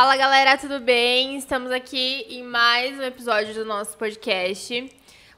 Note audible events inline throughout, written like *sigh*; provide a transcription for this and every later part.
Fala galera, tudo bem? Estamos aqui em mais um episódio do nosso podcast.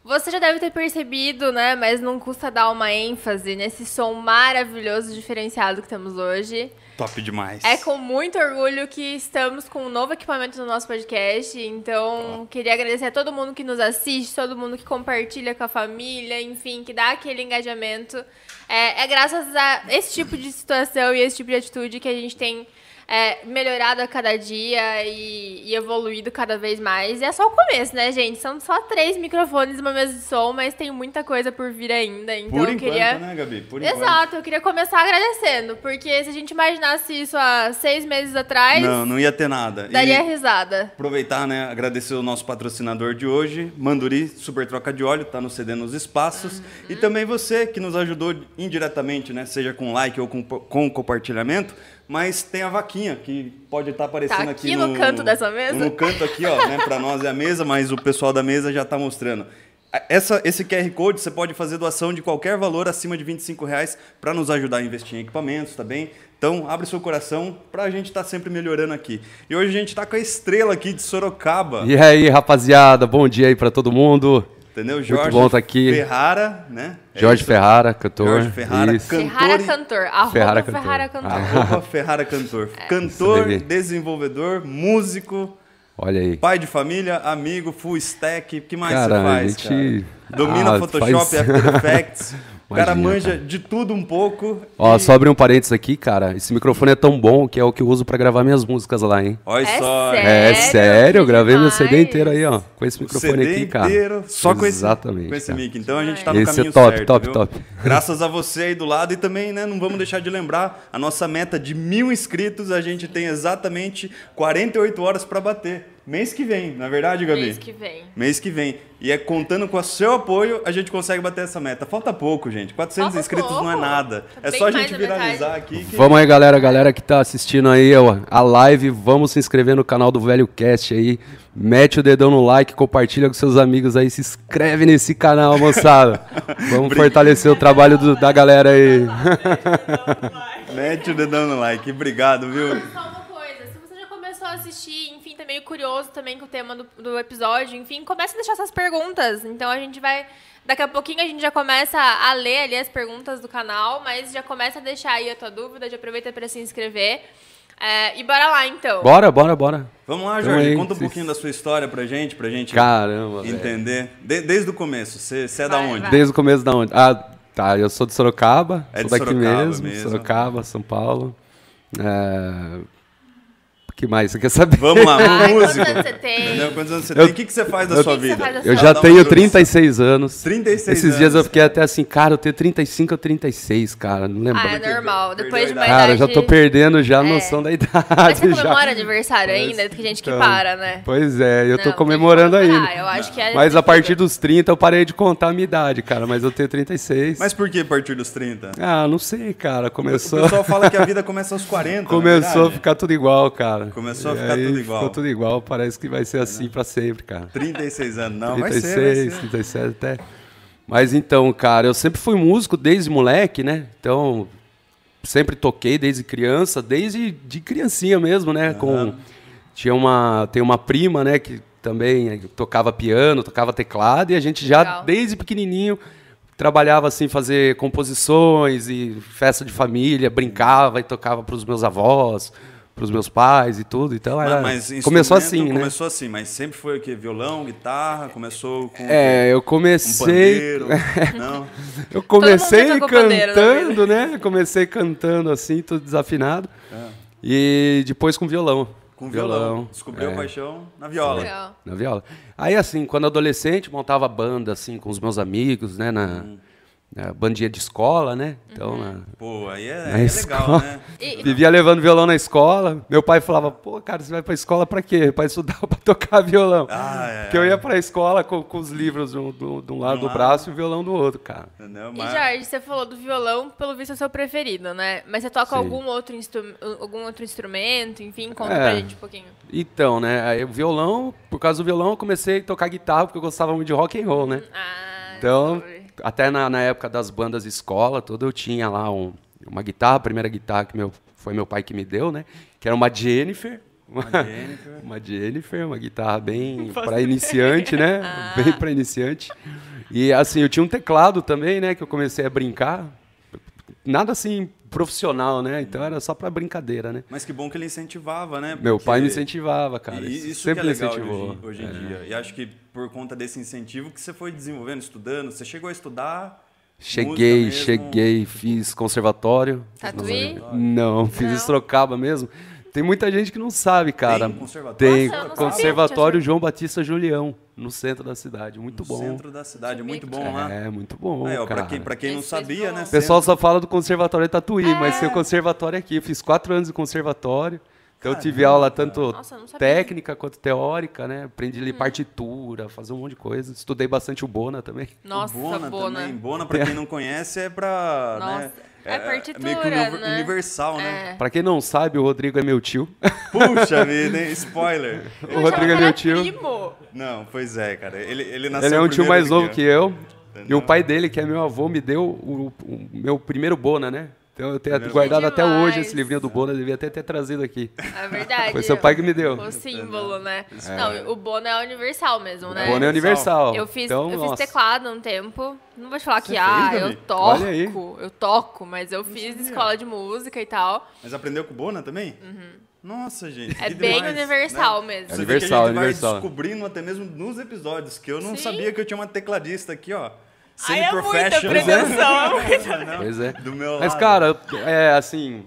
Você já deve ter percebido, né? Mas não custa dar uma ênfase nesse som maravilhoso, diferenciado que temos hoje. Top demais. É com muito orgulho que estamos com um novo equipamento no nosso podcast. Então, queria agradecer a todo mundo que nos assiste, todo mundo que compartilha com a família, enfim, que dá aquele engajamento. É, é graças a esse tipo de situação e esse tipo de atitude que a gente tem é, melhorado a cada dia e, e, evoluído cada vez mais. E é só o começo, né, gente? São só três microfones e uma mesa de som, mas tem muita coisa por vir ainda. Então por eu enquanto, queria. né, Gabi? Por Exato, enquanto. eu queria começar agradecendo, porque se a gente imaginasse isso há seis meses atrás, Não, não ia ter nada. daria E risada. aproveitar, né, agradecer o nosso patrocinador de hoje, Manduri Super Troca de Óleo, tá no CD nos espaços. E também você que nos ajudou indiretamente, né, seja com like ou com, com compartilhamento. Mas tem a vaquinha que pode estar aparecendo Tá aqui aqui no canto dessa mesa? No canto aqui, ó, né? Para nós é a mesa, mas o pessoal da mesa já está mostrando. Essa, esse QR Code você pode fazer doação de qualquer valor acima de 25 reais para nos ajudar a investir em equipamentos, tá bem? Então, abre seu coração para a gente estar sempre melhorando aqui. E hoje a gente está com a estrela aqui de Sorocaba. E aí, rapaziada, bom dia aí pra todo mundo. Entendeu? Jorge bom tá aqui. Ferrara, né? É Jorge isso? Ferrara, cantor. Jorge Ferrara, Isso. Cantor Ferrara Cantor. Arroba Ferrara Cantor. Ferrara Cantor. Arroba Ferrara Cantor. Cantor, desenvolvedor, músico, Olha aí. pai de família, amigo, full stack. O que mais Cara, você faz, a gente- cara? Domina Ah, Photoshop, faz- After Effects. *laughs* o cara manja cara. de tudo um pouco. Ó, e- só abrir um parênteses aqui, cara. Esse microfone é tão bom que é o que eu uso pra gravar minhas músicas lá, hein? Olha É só. sério? É sério, eu gravei meu CD inteiro aí, ó. Com esse O microfone CD aqui, cara. inteiro, só com esse, Exatamente. com esse mic. Então a gente tá no Esse é caminho top, certo, top, viu? top. *laughs* Graças a você aí do lado e também, né, não vamos deixar de lembrar, a nossa meta de mil inscritos, a gente tem exatamente 48 horas para bater. Mês que vem, na é verdade, Gabi? Mês que vem. Mês que vem. E é contando com o seu apoio, a gente consegue bater essa meta. Falta pouco, gente. 400 Falta inscritos não é pouco. nada. Tá É só a gente viralizar aqui. Que... Vamos aí, galera. Galera que tá assistindo aí ó, a live, vamos se inscrever no canal do Velho Cast aí. Mete o dedão no like, compartilha com seus amigos aí, se inscreve nesse canal, moçada. *laughs* Vamos fortalecer o trabalho do- da galera aí. Mete o dedão no like. Obrigado, viu? Só uma coisa, se você já começou a assistir, meio curioso também com o tema do, do episódio, enfim, comece a deixar suas perguntas. Então a gente vai. Daqui a pouquinho a gente já começa a ler ali as perguntas do canal, mas já começa a deixar aí a tua dúvida, já aproveita para se inscrever. É, e bora lá então. Bora, bora, bora. Vamos lá, Jorge. aí, Conta um pouquinho da sua história pra gente, pra gente Caramba, entender. De- desde o começo. Você é da onde? vai. Desde o começo da onde? Ah, tá. Eu sou de Sorocaba. É sou de daqui Sorocaba mesmo, mesmo. Sorocaba, São Paulo. É... O que mais você quer saber? Vamos lá, *laughs* Ai, quantos músico. anos você tem? Entendeu? Quantos anos você Eu- tem? O que, que você faz da eu- sua O que vida? faz da Eu sua já tenho introdução. 36 anos. 36 Esses dias anos. eu fiquei até assim, cara, eu tenho 35 ou 36, cara. Não lembro. Ah, é normal. Perdeu Depois a de uma idade. Cara, eu já tô perdendo já a É. noção da idade. Mas você já. comemora aniversário ainda? Tem gente que Então, para, né? Pois é, eu tô Não, comemorando tem que ainda. Eu acho que é Mas a partir dos 30 eu parei de contar a minha idade, cara. Mas eu tenho 36. Mas por que a partir dos 30? Ah, não sei, cara. O Começou, pessoal fala que a vida começa aos 40. *laughs* na começou a ficar tudo igual, cara. Começou a ficar aí tudo igual. Ficou tudo igual. Parece que vai ser assim pra sempre, cara. 36 anos. Não, vai ser, vai 36, ser. 37 até. Mas então, cara, eu sempre fui músico desde moleque, né? Então, sempre toquei desde criança, desde de criancinha mesmo, né? Com tinha uma tem uma prima, né, que também eh, tocava piano, tocava teclado e a gente já Legal. desde pequenininho trabalhava assim fazer composições e festa de família, brincava e tocava para os meus avós, para os meus pais e tudo. Então era Mas começou assim, né? Começou assim, mas sempre foi o quê? Violão, guitarra? Começou com É, eu um comecei pandeiro? *laughs* Não? Eu comecei na cantando, né? Comecei cantando assim, tudo desafinado. E depois com violão. Com violão. Descobriu é, a paixão na viola. Na viola. Aí, assim, quando adolescente, montava banda, assim, com os meus amigos, né? Na, Hum. Na bandinha de escola, né? Então, na- Pô, aí é, Na é legal, escola. né? E- Vivia levando violão na escola. Meu pai falava, pô, cara, você vai pra escola pra quê? Pra estudar ou *laughs* pra tocar violão? Ah, é. Porque eu ia pra escola com, com os livros de um, do- de um lado do lado. braço e o violão do outro, cara. Entendeu? E Mas- Jorge, você falou do violão, pelo visto é o seu preferido, né? Mas você toca Sim. algum outro, instru- algum outro instrumento? Enfim, conta É. pra gente um pouquinho. Então, né, aí o violão, por causa do violão, eu comecei a tocar guitarra porque eu gostava muito de rock and roll, né? Ah, Então, sobre. Até na, na época das bandas escola, tudo, eu tinha lá um- uma guitarra, a primeira guitarra que meu, foi meu pai que me deu, né? Que era uma Jennifer, Uma, *laughs* Jennifer. uma Jennifer, uma guitarra bem *laughs* para iniciante, né? *laughs* Ah. Bem para iniciante. E assim, eu tinha um teclado também, né? Que eu comecei a brincar. Nada assim profissional, né? Então era só para brincadeira, né? Mas que bom que ele incentivava, né? Meu pai me Porque- incentivava, cara. E isso sempre que é legal incentivou. hoje, hoje em É. dia. E acho que por conta desse incentivo que você foi desenvolvendo, estudando, você chegou a estudar. Cheguei, cheguei, fiz conservatório. Tatuí? Não, fiz Não. Sorocaba mesmo. Tem muita gente que não sabe, cara. Tem conservatório? Tem Nossa, Conservatório sabia. João Batista Julião, no centro da cidade. Muito No bom. centro da cidade, muito bom lá. É, muito bom, Aí, ó, cara. pra quem, pra quem não sabia, né? O pessoal só fala do conservatório de Tatuí, mas É. tem o conservatório aqui. Eu fiz quatro anos de conservatório. Então eu tive aula tanto Nossa, eu técnica quanto teórica, né? Aprendi a ler partitura, fazer um monte de coisa. Estudei bastante o Bona também. Nossa, o Bona, Bona. também. Bona, pra quem não conhece, é pra. Nossa, né, é partitura, meio que uni- né? universal, né? É. Pra quem não sabe, o Rodrigo é meu tio. Puxa *laughs* vida, hein? Spoiler. O Rodrigo é meu tio. Primo. Não, pois é, cara. Ele, ele nasceu Ele é um tio mais do novo que eu. E Entendeu? o pai dele, que é meu avô, me deu o, o meu primeiro Bona, né? Então eu tenho Primeiro guardado até hoje esse livrinho do Bona, devia até ter trazido aqui. É verdade. Foi seu pai que me deu. O símbolo, né? Não, o Bono é universal mesmo, né? O Bona é universal. Eu fiz, então, eu fiz nossa. teclado um tempo. Não vou te falar que, Você ah, fez, eu Gabi? toco. Olha aí. Eu toco, mas eu fiz escola de música e tal. Mas aprendeu com o Bona também? Nossa, gente. Uhum. É que bem demais, universal né? mesmo. Você vê Universal, que a gente universal. vai descobrindo até mesmo nos episódios, que eu não Sim. sabia que eu tinha uma tecladista aqui, ó. Ai, é muita pretensão, é Pois é. Do meu Mas, lado. cara, é assim,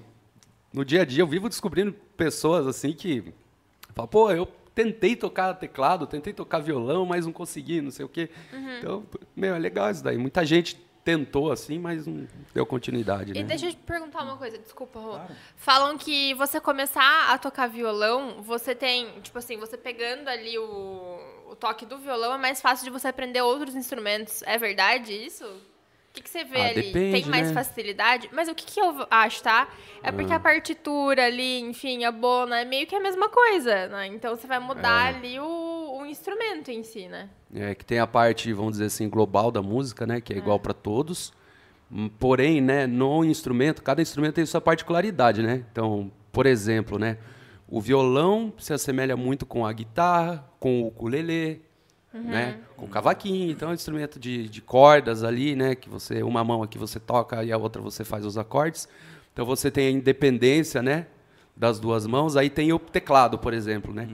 no dia a dia eu vivo descobrindo pessoas assim que falam, pô, eu tentei tocar teclado, tentei tocar violão, mas não consegui, não sei o quê. Uhum. Então, meu, é legal isso daí. Muita gente tentou assim, mas não deu continuidade, E né? deixa eu te perguntar uma coisa, desculpa, Rô. Falam que você começar a tocar violão, você tem, tipo assim, você pegando ali o, o toque do violão, é mais fácil de você aprender outros instrumentos. É verdade isso? O que, que você vê Ah, ali? depende, tem mais né? Ah. facilidade? Mas o que, que eu acho, tá? É porque a partitura ali, enfim, a bona, é meio que a mesma coisa, né? Então você vai mudar É. ali o, o instrumento em si, né? É, que tem a parte, vamos dizer assim, global da música, né? Que é igual para todos. Hum, Porém, né, no instrumento, cada instrumento tem sua particularidade, né? Então, por exemplo, né, o violão se assemelha muito com a guitarra, com o ukulele, né, com o cavaquinho. Então, é um instrumento de, de cordas ali, né, que você uma mão aqui você toca e a outra você faz os acordes. Então, você tem a independência, né, das duas mãos. Aí tem o teclado, por exemplo, né?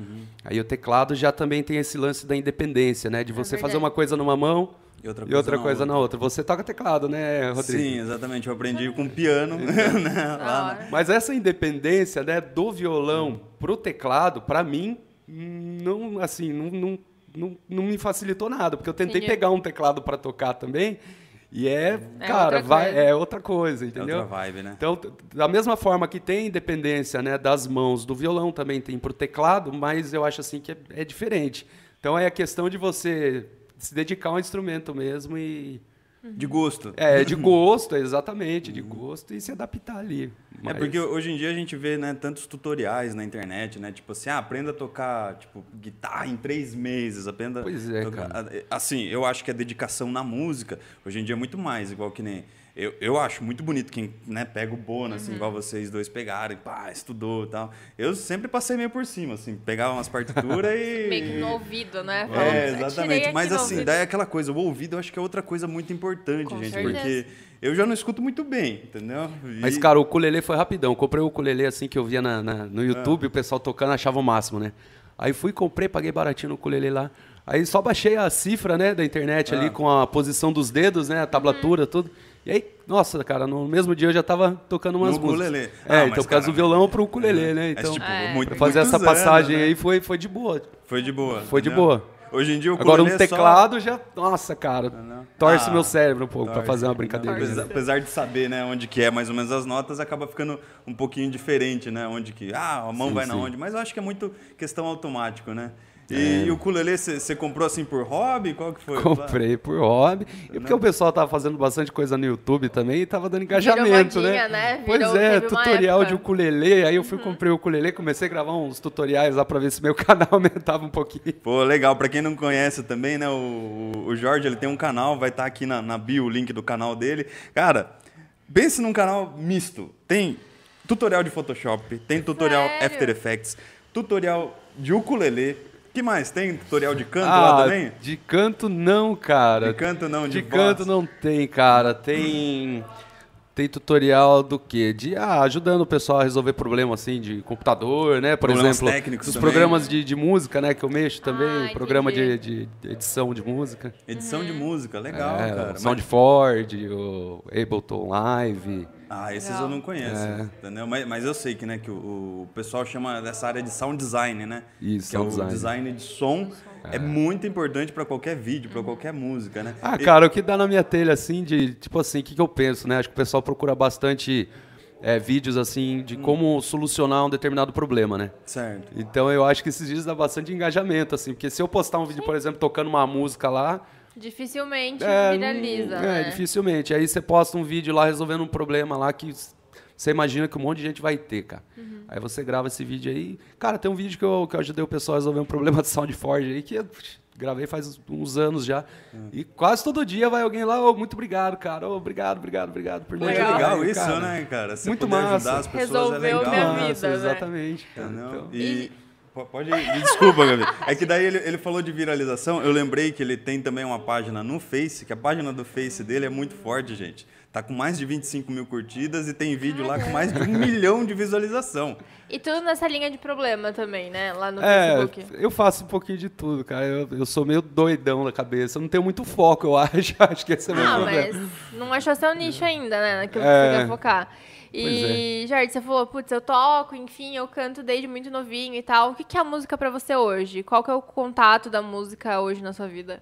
Aí o teclado já também tem esse lance da independência, né, de você fazer verdade. uma coisa numa mão E outra e outra na coisa na outra. Você toca teclado, né, Rodrigo? Sim, exatamente. Eu aprendi com piano. *laughs* né, lá. Mas essa independência, né, do violão pro teclado, pra mim, não, assim, não, não, não, não me facilitou nada, porque eu tentei Entendi. pegar um teclado pra tocar também, e é, É cara, outra vai, coisa. é outra coisa, É entendeu? outra vibe, né? Então, da mesma forma que tem independência né, das mãos do violão, também tem pro teclado, mas eu acho assim que é, é diferente. Então é a questão de você se dedicar ao instrumento mesmo e. De gosto. É, de gosto, exatamente, de gosto e se adaptar ali. É Mas- porque hoje em dia a gente vê né, tantos tutoriais na internet, né? Tipo assim, ah, aprenda a tocar tipo, guitarra em três meses. Aprenda Pois é, tocar. Assim, eu acho que a dedicação na música, hoje em dia é muito mais, igual que nem. Eu, eu acho muito bonito quem né, pega o Bona, assim, igual vocês dois pegaram, e pá, estudou e tal. Eu sempre passei meio por cima, assim, pegava umas partituras e. *laughs* Meio que no ouvido, né? Falando, É, "Eu exatamente. Mas assim, ouvido." daí é aquela coisa, o ouvido eu acho que é outra coisa muito importante, Com gente. certeza. Porque eu já não escuto muito bem, entendeu? E- Mas, cara, o ukulele foi rapidão. Comprei o ukulele assim que eu via na, na- no YouTube, o pessoal tocando, achava o máximo, né? Aí fui, comprei, paguei baratinho no ukulele lá. Aí só baixei a cifra, né, da internet ali Ah. com a posição dos dedos, né, a tablatura, tudo. E aí, nossa, cara, no mesmo dia eu já tava tocando umas No músicas. ukulele. É, Ah, então por causa do violão pro ukulele, né? Mas, Então, tipo, É. muito, fazer essa muitos anos, passagem né? aí foi, foi de boa. Foi de boa. Foi de boa. Hoje em dia o Agora um é só- teclado já, nossa, cara, torce Ah, meu cérebro um pouco pra torce, fazer uma brincadeira. Apesar, apesar de saber, né, onde que é mais ou menos as notas, acaba ficando um pouquinho diferente, né? Onde que, ah, a mão Sim, vai na sim. onde. Mas eu acho que é muito questão automático, né? E, É. e o ukulele, você comprou assim por hobby? Qual que foi? Comprei por hobby. E porque o pessoal tava fazendo bastante coisa no YouTube também e tava dando engajamento, modinha, né? né? Pois Virou- é, teve uma tutorial de ukulele. Aí eu fui comprei o ukulele, comecei a gravar uns tutoriais lá pra ver se meu *laughs* canal aumentava um pouquinho. Pô, legal. Pra quem não conhece também, né? O, o Jorge, ele tem um canal, vai estar aqui na, na bio o link do canal dele. Cara, pense num canal misto. Tem tutorial de Photoshop, tem tutorial Sério? After Effects, tutorial de ukulele. Que mais? Tem tutorial de canto Ah, lá também? de canto não, cara. De canto não, de, De canto voz. não tem, cara. Tem tem tutorial do quê? De ah, ajudando o pessoal a resolver problema assim de computador, né? Por Problemas exemplo, técnicos os também. programas de, de música, né? Que eu mexo também, Ah, programa de, de edição de música. Edição de música, legal, é, cara. o Mas- Soundford, o Ableton Live. Ah, esses Legal. eu não conheço, É. entendeu? Mas, mas eu sei que, né, que o, o pessoal chama dessa área de sound design, né? Isso, que é o design. design de som. É, muito importante para qualquer vídeo, para qualquer música, né? Ah, E- cara, o que dá na minha telha, assim, de, tipo assim, o que, que eu penso, né? Acho que o pessoal procura bastante é, vídeos, assim, de como solucionar um determinado problema, né? Certo. Então eu acho que esses vídeos dá bastante engajamento, assim, porque se eu postar um vídeo, por exemplo, tocando uma música lá, Dificilmente é, viraliza, é, né? dificilmente. Aí você posta um vídeo lá resolvendo um problema lá que você imagina que um monte de gente vai ter, cara. Uhum. Aí você grava esse vídeo aí. Cara, tem um vídeo que eu, que eu ajudei o pessoal a resolver um problema de SoundForge aí que eu gravei faz uns anos já. Hum. E quase todo dia vai alguém lá, ô, muito obrigado, cara. Ô, obrigado, obrigado, obrado por é Legal. legal ajudar, isso, cara. né, cara? Você Muito poder massa. ajudar as pessoas Resolveu é legal. minha Massa, vida, né? exatamente. cara. Entendeu? Então, E... po- Pode ir. Desculpa, Gabi. É que daí ele, ele falou de viralização. Eu lembrei que ele tem também uma página no Face, que a página do Face dele é muito forte, gente. Tá com mais de 25 mil curtidas e tem vídeo lá com mais de um milhão de visualização. E tudo nessa linha de problema também, né? Lá no É, Facebook. eu faço um pouquinho de tudo, cara. Eu, eu sou meio doidão na cabeça. Eu não tenho muito foco, eu *laughs* acho. Acho que esse é o meu Ah, problema. mas não achou seu nicho ainda, né? Naquilo que É. você quer focar. E, Jorge, você falou, putz, eu toco, enfim, eu canto desde muito novinho e tal. O que que é a música pra você hoje? Qual que é o contato da música hoje na sua vida?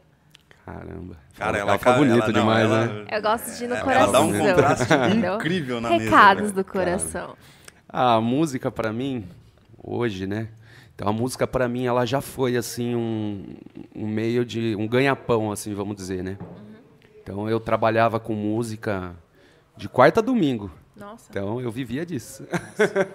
Caramba. Cara, ela, ela, fica ca- bonita ela- não, demais, ela- né? Eu gosto de ir no Ela coração. dá um contraste incrível na mesa, Recados velho. do coração. A música pra mim hoje, né? Então a música pra mim ela já foi assim um, um meio de um ganha-pão, assim, vamos dizer, né? Então eu trabalhava com música de quarta a domingo. Nossa. Então eu vivia disso.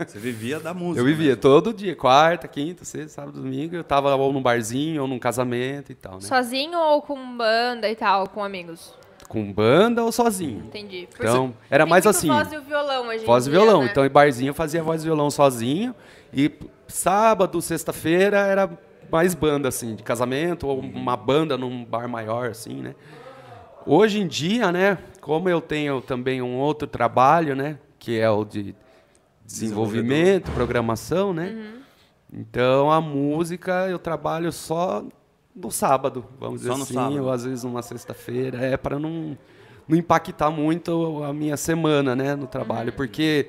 Você vivia da *laughs* música. Eu vivia mesmo. todo dia, quarta, quinta, sexta, sábado, domingo, eu tava ou num barzinho ou num casamento e tal, né? Sozinho ou com banda e tal, com amigos? Com banda ou sozinho. Entendi. Por Então, era tem mais assim. voz e o violão hoje em Voz e dia, violão. né? Então, em barzinho eu fazia voz e violão sozinho. E sábado, sexta-feira era mais banda, assim, de casamento, ou uma banda num bar maior, assim, né? Hoje em dia, né, como eu tenho também um outro trabalho, né, que é o de desenvolvimento, programação, né? Então a música eu trabalho só no sábado, vamos Só dizer assim, sábado. ou às vezes numa sexta-feira, é para não, não impactar muito a minha semana, né, no trabalho, porque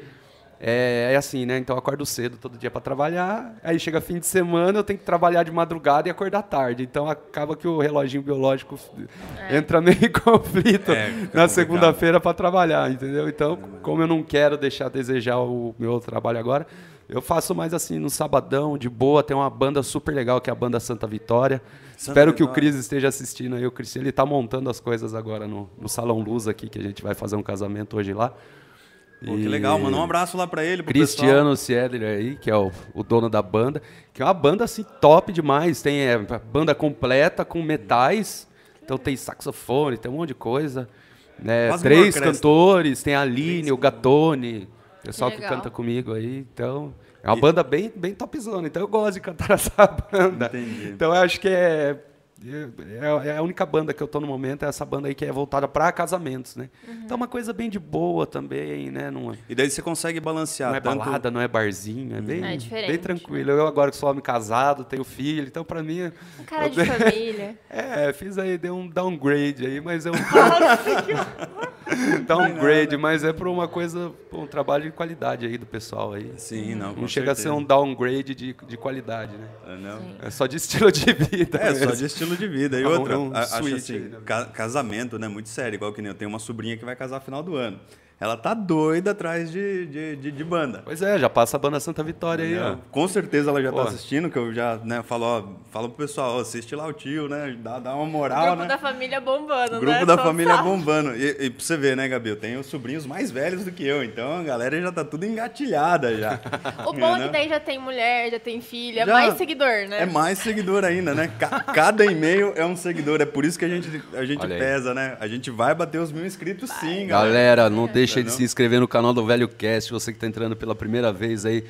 é, é assim, né? Então eu acordo cedo todo dia para trabalhar, aí chega fim de semana eu tenho que trabalhar de madrugada e acordar tarde, então acaba que o reloginho biológico entra meio em *laughs* conflito É, na segunda-feira para trabalhar, entendeu? Então, como eu não quero deixar a desejar o meu trabalho agora, eu faço mais assim no sabadão, de boa. Tem uma banda super legal que é a banda Santa Vitória. Santa Espero que o Vitória. Cris esteja assistindo aí. O Cris, ele tá montando as coisas agora no, no Salão Luz aqui, que a gente vai fazer um casamento hoje lá. Pô, que E- legal, manda um abraço lá pra ele, pro Cristiano Siedler aí, que é o, o dono da banda, que é uma banda assim top demais. Tem é, banda completa com metais, então tem saxofone, tem um monte de coisa. né? Três cantores, tem a Aline, o Gatone, o pessoal que, legal. canta comigo aí. Então, é uma banda bem, bem topzona. Então eu gosto de cantar *laughs* essa banda. Entendi. Então eu acho que é. É é a única banda que eu tô no momento, é essa banda aí que é voltada para casamentos, né? Então é uma coisa bem de boa também, né? Não, é- E daí você consegue balancear não é tanto... balada, não é barzinho, é bem, É diferente, bem tranquilo. Eu agora que sou homem casado, tenho filho, então pra mim... Um cara de *laughs* família. É, fiz aí, dei um downgrade aí, mas *laughs* é um... downgrade, mas é por uma coisa, um trabalho de qualidade aí do pessoal aí. Sim, não, Não com chega a ser certeza. um downgrade de, de qualidade, né? É, não. É só de *laughs* estilo de vida É, só mesmo. de estilo de vida. E um- outra, um a- acho assim, aí, né? ca- casamento, né? Muito sério, igual que nem eu tenho uma sobrinha que vai casar no final do ano. Ela tá doida atrás de, de, de, de banda. Pois é, já passa a banda Santa Vitória aí, ó. Com certeza ela já Pô. tá assistindo, que eu já né, falo, ó, falo pro pessoal, ó, assiste lá o tio, né? Dá, dá uma O moral, grupo né? da família bombando, O grupo né? da Só família sabe. bombando. E, e pra você ver, né, Gabi? Eu tenho sobrinhos mais velhos do que eu, então a galera já tá tudo engatilhada já. *laughs* O bom é Né? que daí já tem mulher, já tem filha, é Já- mais seguidor, né? É mais seguidor ainda, né? Ca- Cada e-mail é um seguidor. É por isso que a gente, a gente Olha aí. pesa, né? A gente vai bater os mil inscritos sim, galera. Galera, não deixa de Entendeu? se inscrever no canal do Velho Cast, você que está entrando pela primeira vez aí.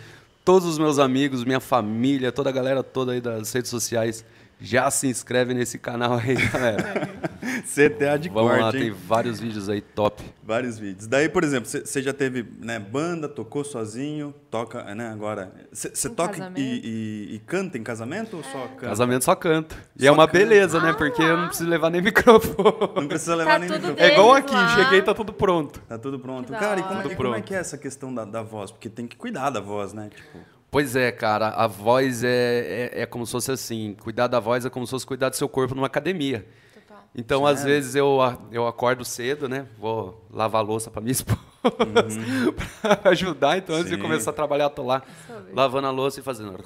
todos os meus amigos, minha família, toda a galera toda aí das redes sociais, já se inscreve nesse canal aí, galera. *laughs* CTA de Vamos corte, lá, hein? tem vários vídeos aí top. Vários vídeos. Daí, por exemplo, você já teve né, banda, tocou sozinho, toca, né, agora... Você toca e, e- e canta em casamento ou só canta? Casamento só canto. E Só é uma canta. beleza, né? Porque eu não preciso levar nem *laughs* microfone. Não precisa levar Tá nem microfone. É igual aqui, lá. cheguei e tá tudo pronto. Tá tudo pronto. Cara, e como, é, Tudo como é pronto. que é essa questão da, da voz? Porque tem que cuidar da voz, né? Tipo, Pois é, cara, a voz é, é, é como se fosse assim, cuidar da voz é como se fosse cuidar do seu corpo numa academia. Total. Então, às Sério? vezes, eu, eu acordo cedo, né? Vou lavar a louça pra minha *laughs* esposa *laughs* pra ajudar. Então, antes de Sim. começar a trabalhar, tô lá Sobre. lavando a louça e fazendo.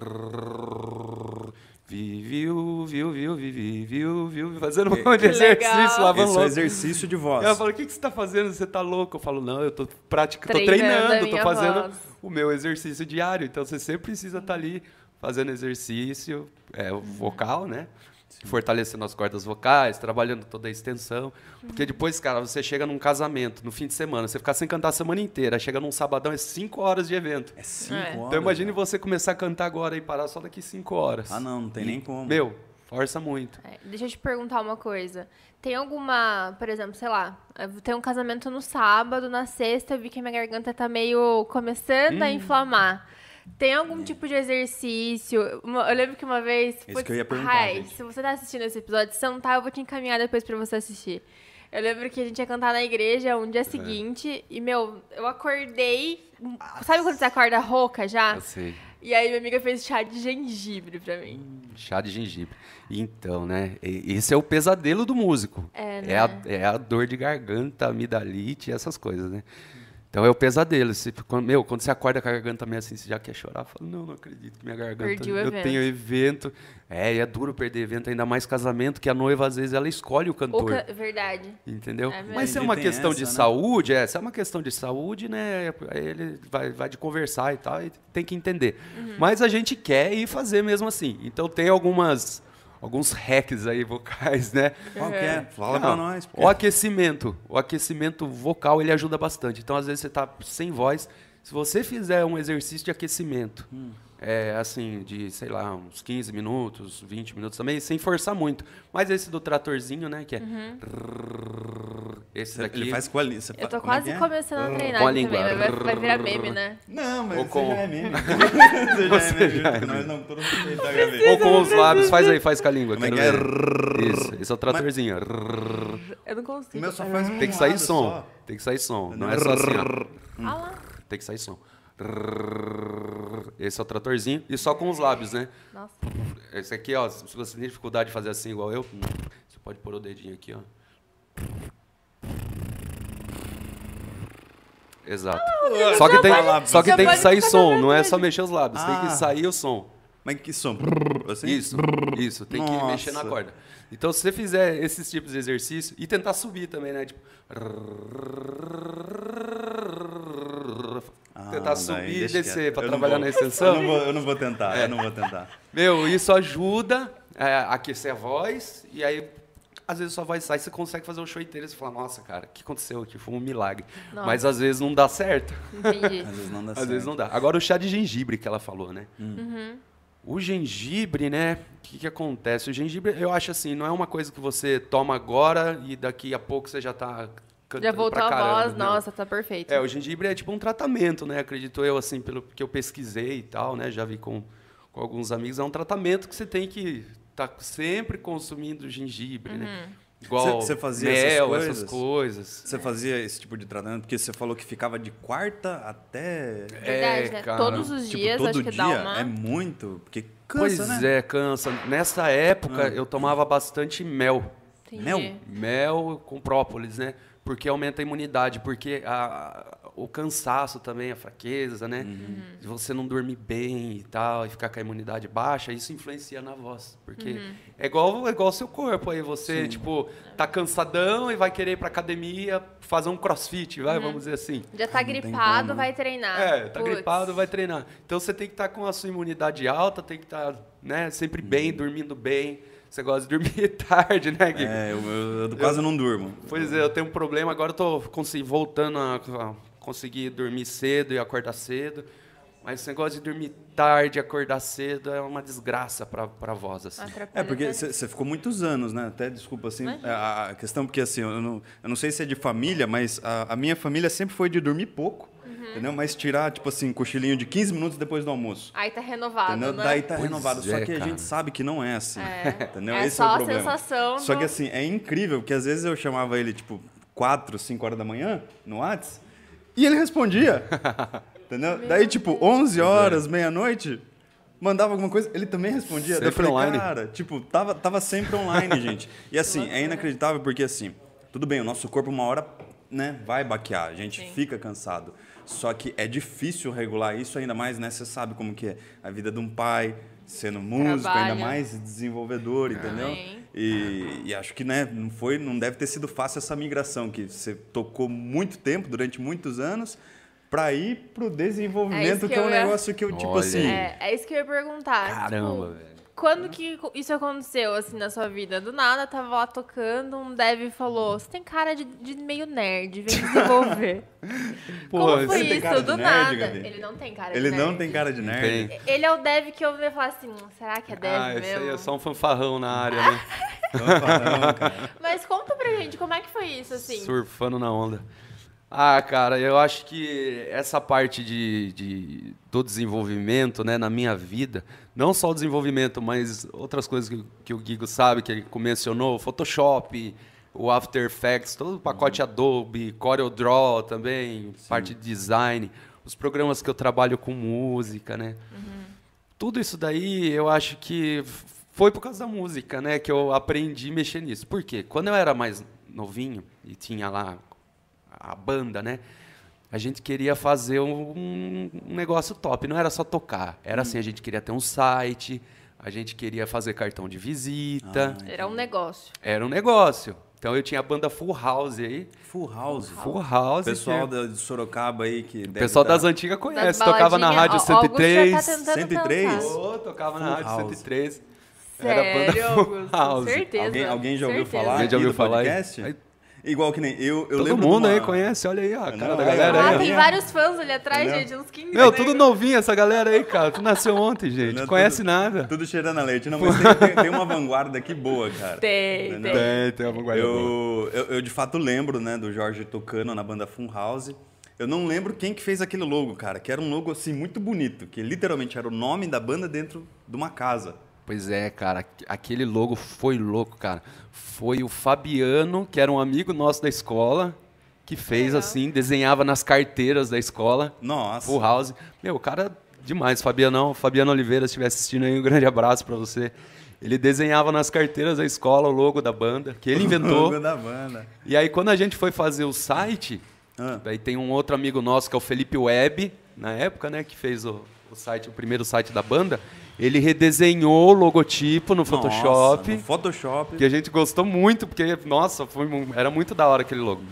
Viu, viu, viu, viu, viu, viu, fazendo um monte *laughs* de exercício, lavando esse é exercício de voz. Ela fala, o que, que você tá fazendo? Você tá louco? Eu falo, não, eu tô praticando, tô Treinando minha fazendo voz. o meu exercício diário. Então você sempre precisa estar ali fazendo exercício é, o vocal, né? Fortalecendo as cordas vocais, trabalhando toda a extensão. Porque depois, cara, você chega num casamento, no fim de semana, você ficar sem cantar a semana inteira, chega num sabadão, é cinco horas de evento. É cinco É. horas. Então imagine né? você começar a cantar agora e parar só daqui cinco horas. Ah, não, não tem nem como. Meu, força muito. É, deixa eu te perguntar uma coisa. Tem alguma, por exemplo, sei lá, tenho um casamento no sábado, na sexta eu vi que a minha garganta tá meio começando Hum. a inflamar. Tem algum tipo de exercício? Eu lembro que uma vez. Isso que eu ia perguntar, Rai, gente. se você tá assistindo esse episódio, se não tá, eu vou te encaminhar depois pra você assistir. Eu lembro que a gente ia cantar na igreja um dia seguinte e, meu, eu acordei. Sabe quando você acorda rouca já? Eu sei. E aí minha amiga fez chá de gengibre pra mim. Chá de gengibre. Então, né? Esse é o pesadelo do músico. É, É a, né? é a dor de garganta, amidalite, essas coisas, né? Então é o pesadelo. Você, quando, meu, quando você acorda com a garganta meio assim, você já quer chorar. Fala, não, não acredito que minha garganta. Perdi o eu evento. tenho evento. É, e é duro perder evento, ainda mais casamento, que a noiva, às vezes, ela escolhe o O cantor. ca- Verdade. Entendeu? É. Mas se é uma questão essa, de né? saúde, é, se é uma questão de saúde, né? Aí ele vai, vai de conversar e tal, e tem que entender. Uhum. Mas a gente quer ir fazer mesmo assim. Então tem algumas alguns hacks aí vocais, né? Qual que é? Fala Não, pra nós. porque- O aquecimento, o aquecimento vocal, ele ajuda bastante. Então às vezes você tá sem voz, se você fizer um exercício de aquecimento, Hum. É assim, de, sei lá, uns 15 minutos, 20 minutos também, sem forçar muito. Mas esse do tratorzinho, né, que é esse Você- daqui Ele faz com a língua. Eu tô é quase é? começando a treinar Com a língua. também. Vai, vai virar meme, né? Não, mas Ou você com- já é meme. você Você já já é é meme. Nós meme. não, todo mundo tem HIV. Ou com os lábios, faz aí, faz com a língua. Como é que é? Isso, esse é o tratorzinho. Eu não consigo. O meu só faz um Tem que sair som. só. Tem que sair som. Não é só assim, ó. Ah lá. Tem que sair som. Esse é o tratorzinho. E só com os lábios, né? Nossa. Esse aqui, ó, se você tem dificuldade de fazer assim igual eu, você pode pôr o dedinho aqui, ó. Exato. Só que tem, só que tem que sair som, não é só mexer os lábios, tem Ah. que sair o som. Mas que som? Assim? Isso, isso, tem que Nossa. mexer na corda. Então, se você fizer esses tipos de exercício e tentar subir também, né? Tipo. Ah, tentar subir e descer para Eu trabalhar vou- na Eu extensão. não vou, eu não vou tentar, eu não vou tentar. Meu, isso ajuda é, a aquecer a voz e aí. Às vezes sua voz sai, você consegue fazer o show inteiro e você fala, nossa, cara, o que aconteceu aqui? Foi um milagre. Nossa. Mas às vezes não dá certo. Entendi. Às vezes não dá Às certo. vezes não dá. Agora o chá de gengibre que ela falou, né? Uhum. O gengibre, né? O que, que acontece? O gengibre, eu acho assim, não é uma coisa que você toma agora e daqui a pouco você já tá cantando Já voltou pra a caramba. voz, não. nossa, tá perfeito. É, o gengibre é tipo um tratamento, né? Acredito eu, assim, pelo que eu pesquisei e tal, né? Já vi com, com alguns amigos. É um tratamento que você tem que estar sempre consumindo gengibre, né? Igual Você- você fazia mel, essas essas coisas? Você fazia esse tipo de tratamento? Porque você falou que ficava de quarta até. Verdade, É, né? cara. Todos os Tipo, dias, todo acho que dia dá uma... é muito. Porque Pois cansa, né? é, cansa. Nessa época, Ah. eu tomava bastante mel. Entendi. Mel? Mel com própolis, né? Porque aumenta a imunidade, porque a- o cansaço também, a fraqueza, né? Uhum. Você não dormir bem e tal, e ficar com a imunidade baixa, isso influencia na voz. Porque Uhum. é igual é igual o seu corpo aí, você, tipo, tá cansadão e vai querer ir pra academia fazer um crossfit, vai, vamos dizer assim. Já tá gripado, vai treinar. É, tá Putz. gripado, vai treinar. Então você tem que estar com a sua imunidade alta, tem que estar, né, sempre bem, dormindo bem. Você gosta de dormir *laughs* tarde, né, Gui? É, eu, eu- eu quase não durmo. Pois é, eu tenho um problema, agora eu tô voltando a, a conseguir dormir cedo e acordar cedo. Mas esse negócio de dormir tarde, acordar cedo é uma desgraça pra, pra voz, assim. É, porque você ficou muitos anos, né? Até, desculpa, assim, a, a questão, porque assim, eu não, eu não sei se é de família, mas a, a minha família sempre foi de dormir pouco. Entendeu? Mas tirar, tipo assim, cochilinho de 15 minutos depois do almoço. Aí tá renovado, Entendeu? né? Daí tá Pois renovado. Só é, que a cara. gente sabe que não é assim. É. *laughs* Entendeu? É Esse só é o a problema. sensação Só do- que assim, é incrível, porque às vezes eu chamava ele, tipo, 4, 5 horas da manhã, no Whats, e ele respondia. *laughs* entendeu? Daí, tipo, 11 horas, meia-noite, mandava alguma coisa, ele também respondia. Daí eu Sempre falei, online. cara, tipo, tava, tava sempre online, gente. E assim, é inacreditável porque assim, tudo bem, o nosso corpo uma hora, né, vai baquear, a gente Sim. fica cansado. Só que é difícil regular isso, ainda mais, né, você sabe como que é a vida de um pai, sendo músico, ainda Trabalha. mais desenvolvedor, entendeu? Sim. E, e acho que né, não foi, não deve ter sido fácil essa migração que você tocou muito tempo, durante muitos anos, para ir pro É desenvolvimento, que que, é um ia- negócio que eu tipo Olha assim. É, é isso que eu ia perguntar. Caramba, Tipo, velho. Quando que isso aconteceu, assim, na sua vida? Do nada, tava lá tocando, um dev falou, você tem cara de, de meio nerd, vem desenvolver. *laughs* Pô, Como foi isso? de Do nerd, nada. Gabi? Ele não tem cara de ele nerd. não tem cara de nerd. tem. Ele é o dev que eu ia falar assim, será que é dev Ah, esse mesmo? aí é só um fanfarrão na área, né? *laughs* Fanfarrão, cara. Mas conta pra gente, como é que foi isso, assim? Surfando na onda. Ah, cara, eu acho que essa parte de, de- do desenvolvimento, né, na minha vida, não só o desenvolvimento, mas outras coisas que, que o Guigo sabe, que ele mencionou, o Photoshop, o After Effects, todo o pacote Adobe, CorelDRAW também, parte de design, os programas que eu trabalho com música, né? Tudo isso daí eu acho que foi por causa da música, né? Que eu aprendi a mexer nisso. Por quê? Quando eu era mais novinho e tinha lá a banda, né? A gente queria fazer um, um negócio top. Não era só tocar. Era assim, a gente queria ter um site, a gente queria fazer cartão de visita. Era um negócio. Era um negócio. Então eu tinha a banda Full House aí. Full House. Full House. Pessoal que- da- de Sorocaba aí que pessoal tá- das antigas conhece. Das Tocava na. Rádio Ó, Augusto já 103. tá tentando 103? pensar. Ô, tocava na Full Rádio House. 103. Sério, Era a banda Full Augusto? House. Certeza. Alguém, alguém já ouviu certeza. falar Alguém já ouviu falar podcast? Aí- Igual que nem eu, eu Todo lembro de mundo uma- aí conhece, olha aí, ó, a cara Não, da é, galera Ah, aí. ó. tem vários fãs ali atrás, Entendeu? gente, uns 15 Meu, né? tudo novinho essa galera aí, cara. Tu nasceu ontem, gente. Não é Conhece tudo- nada. Tudo cheirando a leite. Não, mas tem, tem- uma vanguarda aqui boa, cara. Tem, tem. Tem, tem uma guarda boa. Eu, eu, eu, de fato lembro, né, do Jorge tocando na banda Fun House. Eu não lembro quem que fez aquele logo, cara, que era um logo assim muito bonito, que literalmente era o nome da banda dentro de uma casa. Pois é, cara. aqu- Aquele logo foi louco, cara. Foi o Fabiano, que era um amigo nosso da escola, que fez Legal. assim, desenhava nas carteiras da escola. Nossa. Full House. Meu, o cara demais, Fabiano, Fabiano Oliveira, se estiver assistindo aí, um grande abraço pra você. Ele desenhava nas carteiras da escola o logo da banda, que ele *laughs* O inventou. logo da banda. E aí, quando a gente foi fazer o site, Ah. daí tem um outro amigo nosso, que é o Felipe Web, na época, né, que fez o, o site, o primeiro site da banda. Ele redesenhou o logotipo no Photoshop, Nossa, no Photoshop. que a gente gostou muito, porque, nossa, foi, era muito da hora aquele logo.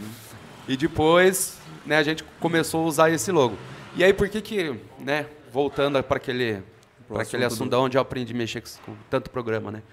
E depois, né, a gente começou a usar esse logo. E aí, por que que, né, voltando para aquele, pra aquele assunto assunto do- onde eu aprendi a mexer com, tanto programa, né?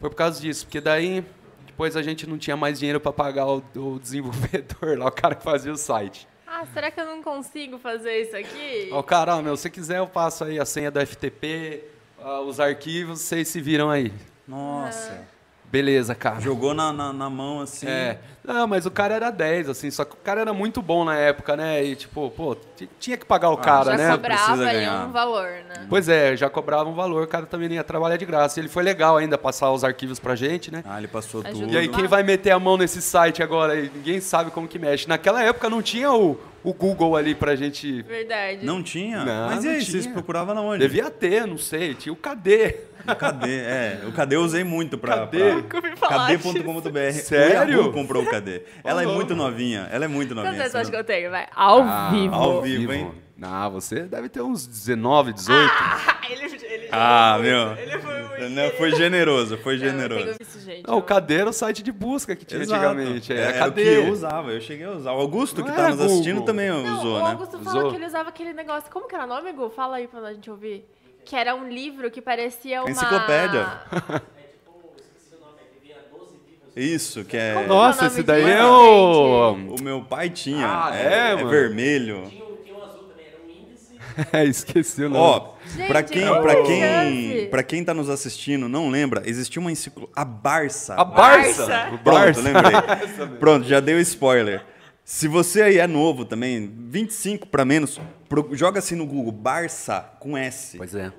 Foi por causa disso, porque daí, depois a gente não tinha mais dinheiro para pagar o, o desenvolvedor lá, o cara que fazia o site. Ah, será que eu não consigo fazer isso aqui? Ó, cara, ó, meu, se quiser eu passo aí a senha do FTP, ah, os arquivos, vocês se viram aí. Nossa. Beleza, cara. Jogou na, na, na mão assim. É. Não, mas o cara era 10, assim, só que o cara era muito bom na época, né? E tipo, pô, tinha que pagar o cara, Já né? cobrava Precisa ali um valor, né? Pois é, já cobrava um valor, o cara também ia trabalhar de graça. E ele foi legal ainda passar os arquivos pra gente, né? Ah, ele passou Ajuda. tudo. E aí, quem vai meter a mão nesse site agora? aí? Ninguém sabe como que mexe. Naquela época não tinha o, o Google ali pra gente. Verdade. Não tinha? Não, Mas e aí, vocês procuravam na onde? Devia ter, não sei, tinha o KD. O KD, é. O KD eu usei muito pra... KD? pra- KD.com.br. Sério? Comprou o KD. Ela é muito novinha. Ela é muito novinha. Você acho que eu tenho? Vai. Ao Ah, vivo. ao vivo, hein? Não, você deve ter uns 19, 18. Ah, *laughs* ele, ele Ah, foi meu. Ele foi muito. Não, foi generoso, foi generoso. tenho isso, gente. Não, o KD era o site de busca que tinha Exato. antigamente. É, É, era o que eu usava, eu cheguei a usar. O Augusto, Não que era tá nos assistindo, Google. também Não, usou, o né? Augusto falou Usou. que ele usava aquele negócio. Como que era o nome, Gu? Fala aí pra gente ouvir. Que era um livro que parecia uma. Enciclopédia. *laughs* Isso, que é... Nossa, é o esse daí é o. O meu pai tinha. Ah, é, é, é vermelho. Tinha um, tinha um azul também, era um índice. Esqueci o nome. Ó, pra quem, é pra uma quem, pra quem tá nos assistindo, não lembra, existia uma enciclo... A Barça. a Barça. Barça. O Pronto, Barça. lembrei. *laughs* Pronto, já deu spoiler. Se você aí é novo também, 25 pra menos, pro- joga assim no Google, Barça com S. Pois é.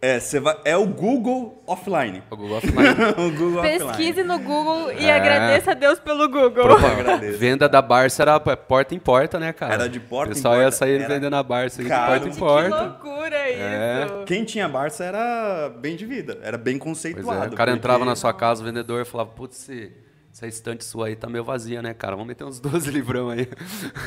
É, você vai, é o Google offline. O Google Offline. *laughs* o Google Pesquise no Google e É. agradeça a Deus pelo Google. offline. Agradeço. Venda da Barça era porta em porta, né, cara? Era de porta em O pessoal ia porta, sair era vendendo a Barça de porta em Que Que porta. loucura É. isso. Quem tinha Barça era bem de vida, era bem Pois conceituado. é, o cara porque- entrava na sua casa, o vendedor falava, putz, essa estante sua aí tá meio vazia, né, cara? Vamos meter uns 12 livrão aí.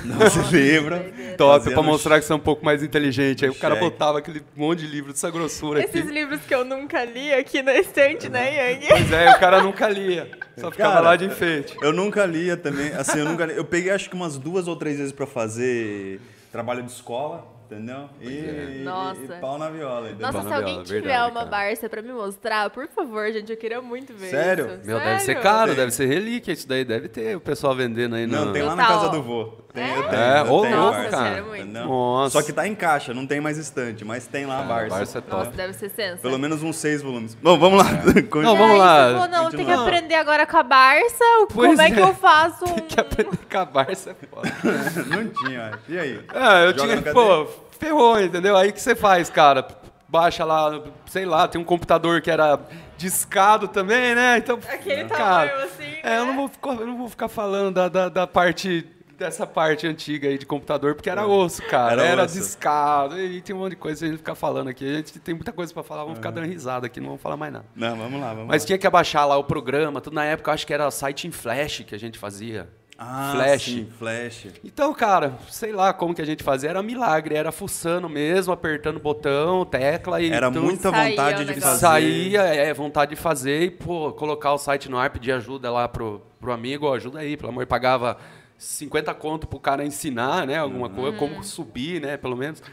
Não se lembra. Top, Fazia pra mostrar que você é um pouco mais inteligente. Aí o cara cheque. botava aquele monte de livro dessa grossura aqui. Esses livros que eu nunca li aqui na estante, né, Yang? Pois é, o cara nunca lia. Só ficava Cara, lá de enfeite. Eu nunca lia também, assim, eu nunca li. Eu peguei acho que umas duas ou três vezes pra fazer trabalho de escola, entendeu? E, e- Nossa. e pau na viola. entendeu? Nossa, se alguém Viola, tiver verdade, uma cara. Barça pra me mostrar, por favor, gente, eu queria muito ver Sério? isso. Meu, deve ser Sério? caro, Tem. deve ser relíquia isso daí. Deve ter o pessoal vendendo aí. Não, no... tem lá na casa do vô. Tem, eu tenho, É? eu tenho louco, Barça, cara. Sério, muito. Nossa. Só que tá em caixa, não tem mais estante, mas tem lá a Barça. Barça é top. Nossa, deve ser sensa. Pelo menos uns seis volumes. Bom, vamos lá. *laughs* Continua. Não, vamos lá. não, tem que aprender agora com a Barça. Pois Como é que é. eu faço *laughs* um... Que aprender com a Barça é foda. *laughs* Não tinha, acho. E aí? Ah, eu Joga tinha, pô, ferrou, entendeu? Aí o que você faz, cara? Baixa lá, sei lá, tem um computador que era discado também, né? Então, Aquele cara, tamanho assim, É, eu né? não vou, ficar- eu não vou ficar falando da, da, da parte dessa parte antiga aí de computador, porque era osso, cara. Era Era, osso. discado. E tem um monte de coisa pra gente ficar falando aqui. A gente tem muita coisa pra falar, vamos ficar dando risada aqui, não vamos falar mais nada. Não, vamos lá, vamos Mas lá. tinha que abaixar lá o programa, tudo na época eu acho que era site em flash que a gente fazia. Ah, flash. sim, flash. Então, cara, sei lá como que a gente fazia, era milagre, era fuçando mesmo, apertando botão, tecla e Era tudo. muita Saía vontade o de negócio. fazer. Saía, é, vontade de fazer e, pô, colocar o site no ar, pedir ajuda lá pro, pro amigo, ó, ajuda aí, pelo amor, pagava 50 conto pro cara ensinar, né, alguma coisa, como subir, né, pelo menos.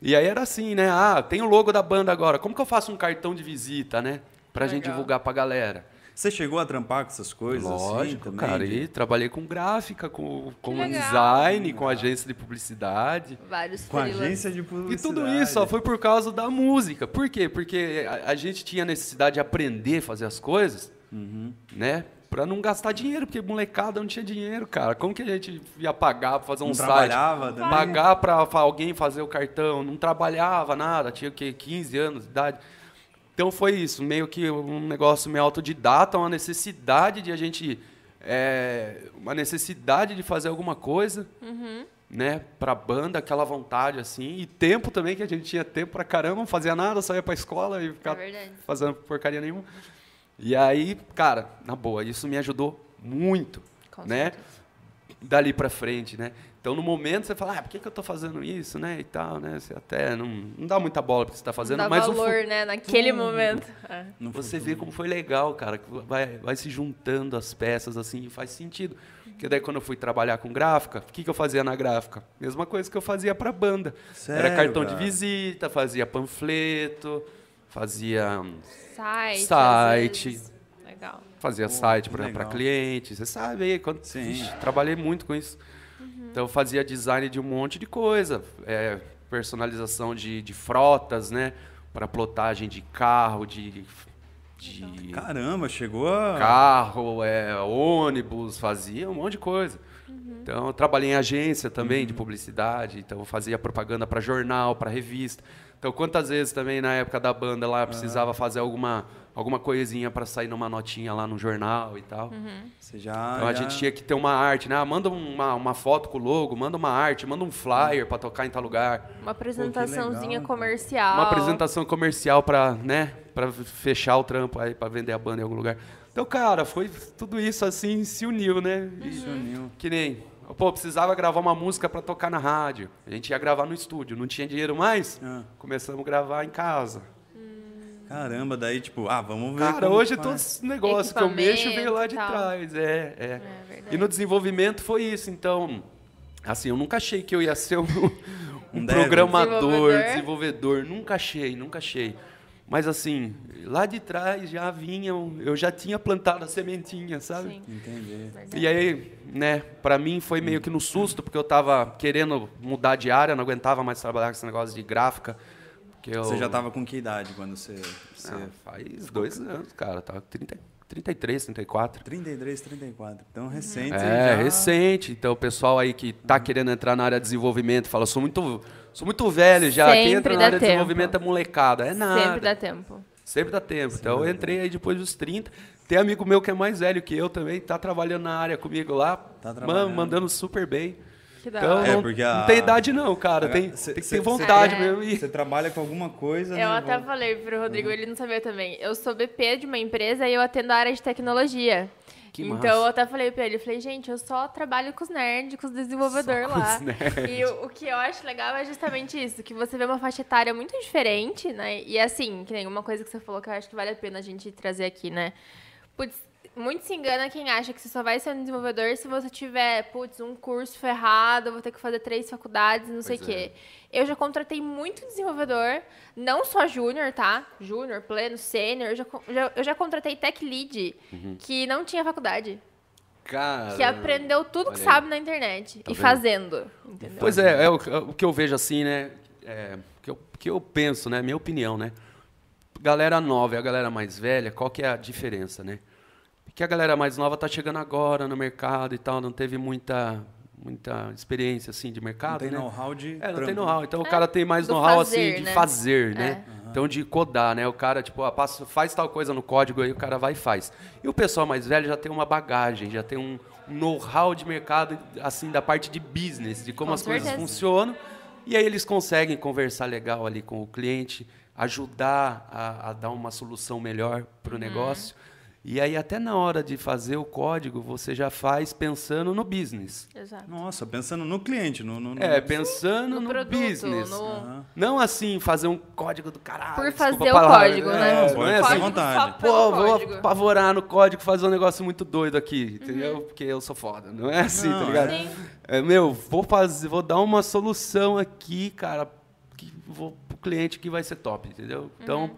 E aí era assim, né, ah, tem o logo da banda agora, como que eu faço um cartão de visita, né, pra gente Legal. divulgar pra galera? Você chegou a trampar com essas coisas assim Lógico, também? cara, de- e trabalhei com gráfica, com, com legal. design, com agência de publicidade. Vários Com a freelas. agência de E publicidade. tudo isso só foi por causa da música. Por quê? Porque a, a gente tinha necessidade de aprender a fazer as coisas, Uhum. né? Pra não gastar dinheiro, porque molecada não tinha dinheiro, cara. Como que a gente ia pagar pra fazer um Não site? trabalhava também? Pagar pra alguém fazer o cartão. Não trabalhava nada, tinha o quê? 15 anos de idade. Então foi isso, meio que um negócio meio autodidata, uma necessidade de a gente. é, uma necessidade de fazer alguma coisa, né? Pra banda, aquela vontade assim. E tempo também, que a gente tinha tempo pra caramba, não fazia nada, só ia pra escola e É ficava verdade. fazendo porcaria nenhuma. E aí, cara, na boa, isso me ajudou muito, Com né? certeza. Dali pra frente, né? Então, no momento, você fala, ah, por que, que eu tô fazendo isso, né? E tal, né? Você até não, não dá muita bola pro que você tá fazendo, Dá mas valor, né, naquele momento. É. Não você vê como foi legal, cara, que vai, vai se juntando as peças assim e faz sentido. Porque daí quando eu fui trabalhar com gráfica, o que, que eu fazia na gráfica? Mesma coisa que eu fazia pra banda. Sério, Era cartão de cara? visita, fazia panfleto, fazia Site. Site. vezes. Legal. fazia site que para clientes, você sabe aí, quando, Sim. Vixe, trabalhei muito com isso. Então eu fazia design de um monte de coisa, é, personalização de, de frotas, né, para plotagem de carro, de, de Caramba, chegou a... carro, é, ônibus, fazia um monte de coisa. Então, eu trabalhei em agência também de publicidade, então eu fazia propaganda para jornal, para revista. Então, quantas vezes também na época da banda lá eu precisava fazer alguma, alguma coisinha para sair numa notinha lá no jornal e tal. Você já... Então a já- gente tinha que ter uma arte, né? Ah, manda uma, uma foto com o logo, manda uma arte, manda um flyer para tocar em tal lugar. Uma apresentaçãozinha legal, comercial. Uma apresentação comercial para, né, para fechar o trampo aí, para vender a banda em algum lugar. Então, cara, foi tudo isso assim se uniu, né? E- Se uniu. Que nem, pô, precisava gravar uma música para tocar na rádio. A gente ia gravar no estúdio, não tinha dinheiro mais. Ah. Começamos a gravar em casa. Caramba, daí tipo, ah, vamos ver Cara, como hoje faz. todos os negócios que eu mexo veio lá de tal. trás. É, é. É. E no desenvolvimento foi isso. Então, assim, eu nunca achei que eu ia ser um, *laughs* um Um programador, Desenvolvedor. desenvolvedor. Nunca achei, nunca achei. Mas assim, lá de trás já vinham, eu já tinha plantado a sementinha, sabe? Sim. Entendi. E aí, né, pra mim foi meio que no susto, porque eu tava querendo mudar de área, não aguentava mais trabalhar com esse negócio de gráfica. Eu... Você já tava com que idade quando você... você... Ah, faz dois anos, cara. Tava 30, 33, 34. 33, 34. Então, recente. É, já... recente. Então, o pessoal aí que tá querendo entrar na área de desenvolvimento fala, sou muito, sou muito velho já. Quem Sempre entra na área de tempo. desenvolvimento é molecada. É nada. Sempre dá tempo. Sempre dá tempo. Então eu entrei aí depois dos 30. Tem amigo meu que é mais velho que eu também, tá trabalhando na área comigo lá, Tá mandando super bem. Que da Então hora. É, não, porque a- não tem idade não, cara. Tem, Cê- tem que ter vontade cê- mesmo. E... Você trabalha com alguma coisa, Eu né? até Vou- falei pro Rodrigo, ele não sabia também. Eu sou BP de uma empresa e eu atendo a área de tecnologia. Que então massa. eu até falei pra ele, falei, gente, eu só trabalho com os nerds, com os desenvolvedores lá. os nerds. E o, o que eu acho legal é justamente isso, que você vê uma faixa etária muito diferente, né? E assim, que nem uma coisa que você falou que eu acho que vale a pena a gente trazer aqui, né? Putz, muito se engana quem acha que você só vai ser um desenvolvedor se você tiver, putz, um curso ferrado, vou ter que fazer três faculdades, não sei o Pois é. quê. Eu já contratei muito desenvolvedor, não só júnior, tá? Júnior, pleno, sênior. Eu já, já- eu já contratei tech lead Uhum. que não tinha faculdade. Cara, Que aprendeu tudo que sabe na internet. Tá e vendo? fazendo. Entendeu? Pois é, é o, o que eu vejo assim, né? É, o que eu, que eu penso, né? Minha opinião, né? Galera nova e a galera mais velha, qual que é a diferença, né? Porque a galera mais nova tá chegando agora no mercado e tal, não teve muita, muita experiência assim de mercado, Não tem né? know-how de. É, não trampo. tem know-how. Então o cara tem mais know-how fazer, assim de né? fazer, né? É. Então de codar, né? O cara, tipo, ah, passa, faz tal coisa no código aí, o cara vai e faz. E o pessoal mais velho já tem uma bagagem, já tem um know-how de mercado, assim, da parte de business, de como Com as coisas certeza. funcionam. E aí eles conseguem conversar legal ali com o cliente, ajudar a, a dar uma solução melhor para Uhum. o negócio. E aí até na hora de fazer o código, você já faz pensando no business. Exato. Nossa, pensando no cliente, no. no- no- É, pensando No, no, produto, business. no... Não assim, fazer um código do caralho. Por fazer o palavra. código, É, né? Não, Pode é assim, vontade. pô, vou apavorar no código, fazer um negócio muito doido aqui, entendeu? Porque eu sou foda. Não é assim, Não, tá ligado? Sim. É, meu, vou fazer, vou dar uma solução aqui, cara, que vou pro cliente que vai ser top, entendeu? Então, Uhum.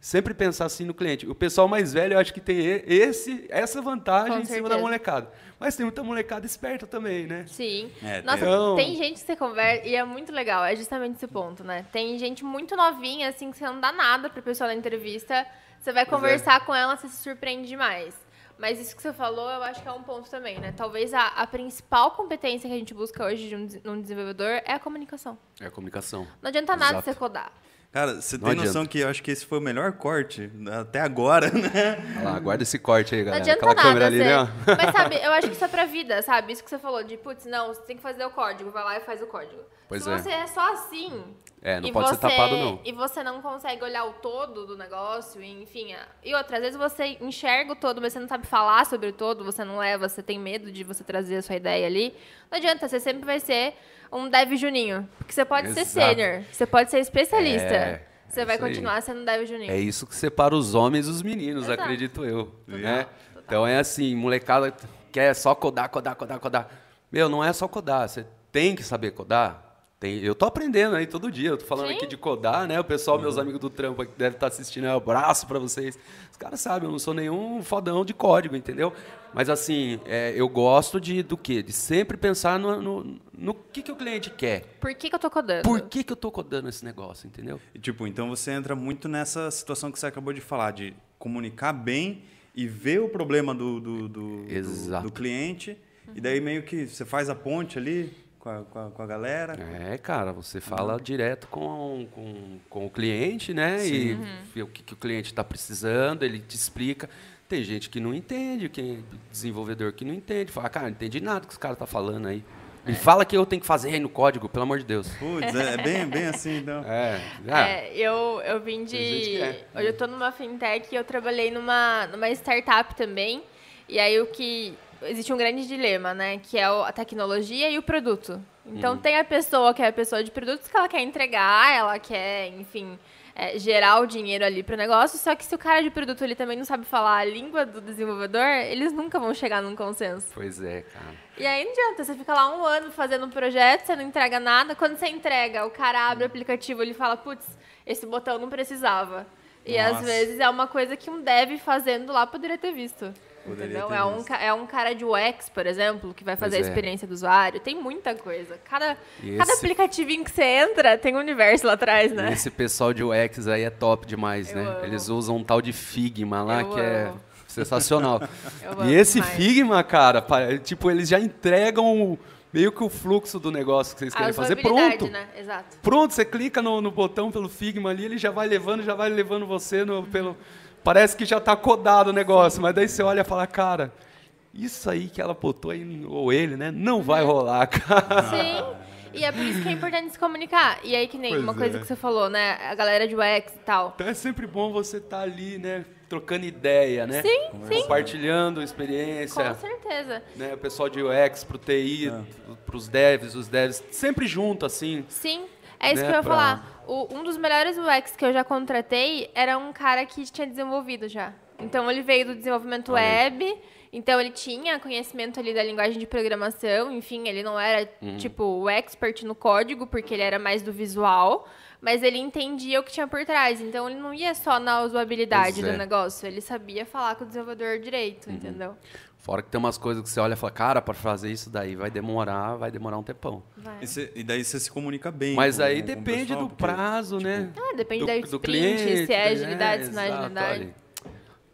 Sempre pensar assim no cliente. O pessoal mais velho, eu acho que tem esse, essa vantagem Com em cima certeza. da molecada. Mas tem muita molecada esperta também, né? Sim. É, Nossa, tem- tem gente que você conversa e é muito legal, é justamente esse ponto, né? Tem gente muito novinha, assim, que você não dá nada pra pessoa na entrevista, você vai Pois é. conversar com ela, você se surpreende demais. Mas isso que você falou, eu acho que é um ponto também, né? Talvez a, a principal competência que a gente busca hoje de um, num desenvolvedor é a comunicação. É a comunicação. Não adianta nada Exato. você codar. Cara, você Não tem noção adianta. que eu acho que esse foi o melhor corte até agora, *laughs* né? Olha lá, guarda esse corte aí, Não galera. adianta Aquela nada. câmera ali, né? Mas sabe, *laughs* eu acho que isso é pra vida, sabe? Isso que você falou de, putz, não, você tem que fazer o código, vai lá e faz o código. Pois Se é. você é só assim. É, não e pode ser você- tapado, não. E você não consegue olhar o todo do negócio, enfim. a- E outra, às vezes você enxerga o todo, mas você não sabe falar sobre o todo, você não leva, você tem medo de você trazer a sua ideia ali. Não adianta, você sempre vai ser um dev juninho. Porque você pode ser Exato. sênior, você pode ser especialista. É, você é vai isso aí. continuar sendo dev juninho. É isso que separa os homens dos meninos, Exato. acredito eu. Total, Né? Então é assim, molecada quer só codar, codar, codar, codar. Meu, não é só codar, você tem que saber codar. Tem, eu tô aprendendo aí todo dia, eu tô falando Sim. aqui de codar, né? O pessoal, meus amigos do trampo aqui devem estar assistindo, é um abraço pra vocês. Os caras sabem, eu não sou nenhum fodão de código, entendeu? Mas assim, é, eu gosto de do quê? De sempre pensar no, no, no que, que o cliente quer. Por que, que eu tô codando? Por que, que eu tô codando esse negócio, entendeu? E, tipo, então você entra muito nessa situação que você acabou de falar, de comunicar bem e ver o problema do, do, do, do- Exato. do cliente. E daí meio que você faz a ponte ali com a, com a, com a galera. É, cara, você fala direto com, com, com o cliente, né? E vê o que, que o cliente está precisando, ele te explica. Tem gente que não entende, quem desenvolvedor que não entende. Fala, cara, não entendi nada que os caras tá falando aí. Me fala que eu tenho que fazer aí no código, pelo amor de Deus. Putz, é, é bem, bem assim, então. É, ah, É, eu, eu vim de. Que é. Hoje eu tô numa fintech e eu trabalhei numa, numa startup também. E aí o que. Existe um grande dilema, né? Que é o- a tecnologia e o produto. Então Uhum. tem a pessoa que é a pessoa de produtos que ela quer entregar, ela quer, enfim, é, gerar o dinheiro ali pro negócio. Só que se o cara de produto ele também não sabe falar a língua do desenvolvedor, eles nunca vão chegar num consenso. pois é, cara. E aí não adianta, você fica lá um ano fazendo um projeto, você não entrega nada. Quando você entrega, o cara abre o aplicativo e ele fala, putz, esse botão não precisava. E às Nossa. vezes é uma coisa que um dev fazendo lá poderia ter visto. Poderia entendeu? É um, é um cara de UX, por exemplo, que vai fazer Pois a é. experiência do usuário. Tem muita coisa. Cada, E cada esse- aplicativinho que você entra tem um universo lá atrás, né? Esse pessoal de UX aí é top demais, Eu né? amo. Eles usam um tal de Figma lá Eu que é amo. sensacional. *laughs* Eu amo e esse demais. Figma, cara, tipo, eles já entregam o- meio que o fluxo do negócio que vocês querem fazer pronto. né? Exato. Pronto, você clica no, no botão pelo Figma ali, ele já vai levando, já vai levando você no, pelo. Parece que já tá codado o negócio, mas daí você olha e fala, cara, isso aí que ela botou aí, ou ele, né? Não vai Uhum. rolar, *laughs* cara. Sim. E é por isso que é importante se comunicar. E aí, que nem Pois uma coisa é. que você falou, né? A galera de UX e tal. Então é sempre bom você estar ali, né? Trocando ideia, né? Sim, sim. Compartilhando experiência. Com certeza. né, o pessoal de UX pro TI, pros devs, os devs, sempre junto, assim. Sim, é isso Né, que eu ia pra- falar. O- um dos melhores UX que eu já contratei era um cara que tinha desenvolvido já. Então ele veio do desenvolvimento Olha web, então ele tinha conhecimento ali da linguagem de programação, enfim, ele não era Uhum. tipo o expert no código, porque ele era mais do visual, mas ele entendia o que tinha por trás. Então ele não ia só na usabilidade Pois é. Uhum. do negócio, ele sabia falar com o desenvolvedor direito, entendeu? Fora que tem umas coisas que você olha e fala, cara, para fazer isso daí vai demorar, vai demorar um tempão. Vai. E, cê- e daí você se comunica bem. Mas com- aí com o depende pessoal, do porque- prazo, né? Ah, depende do, da do sprint, cliente, se é agilidade, é, se não é agilidade.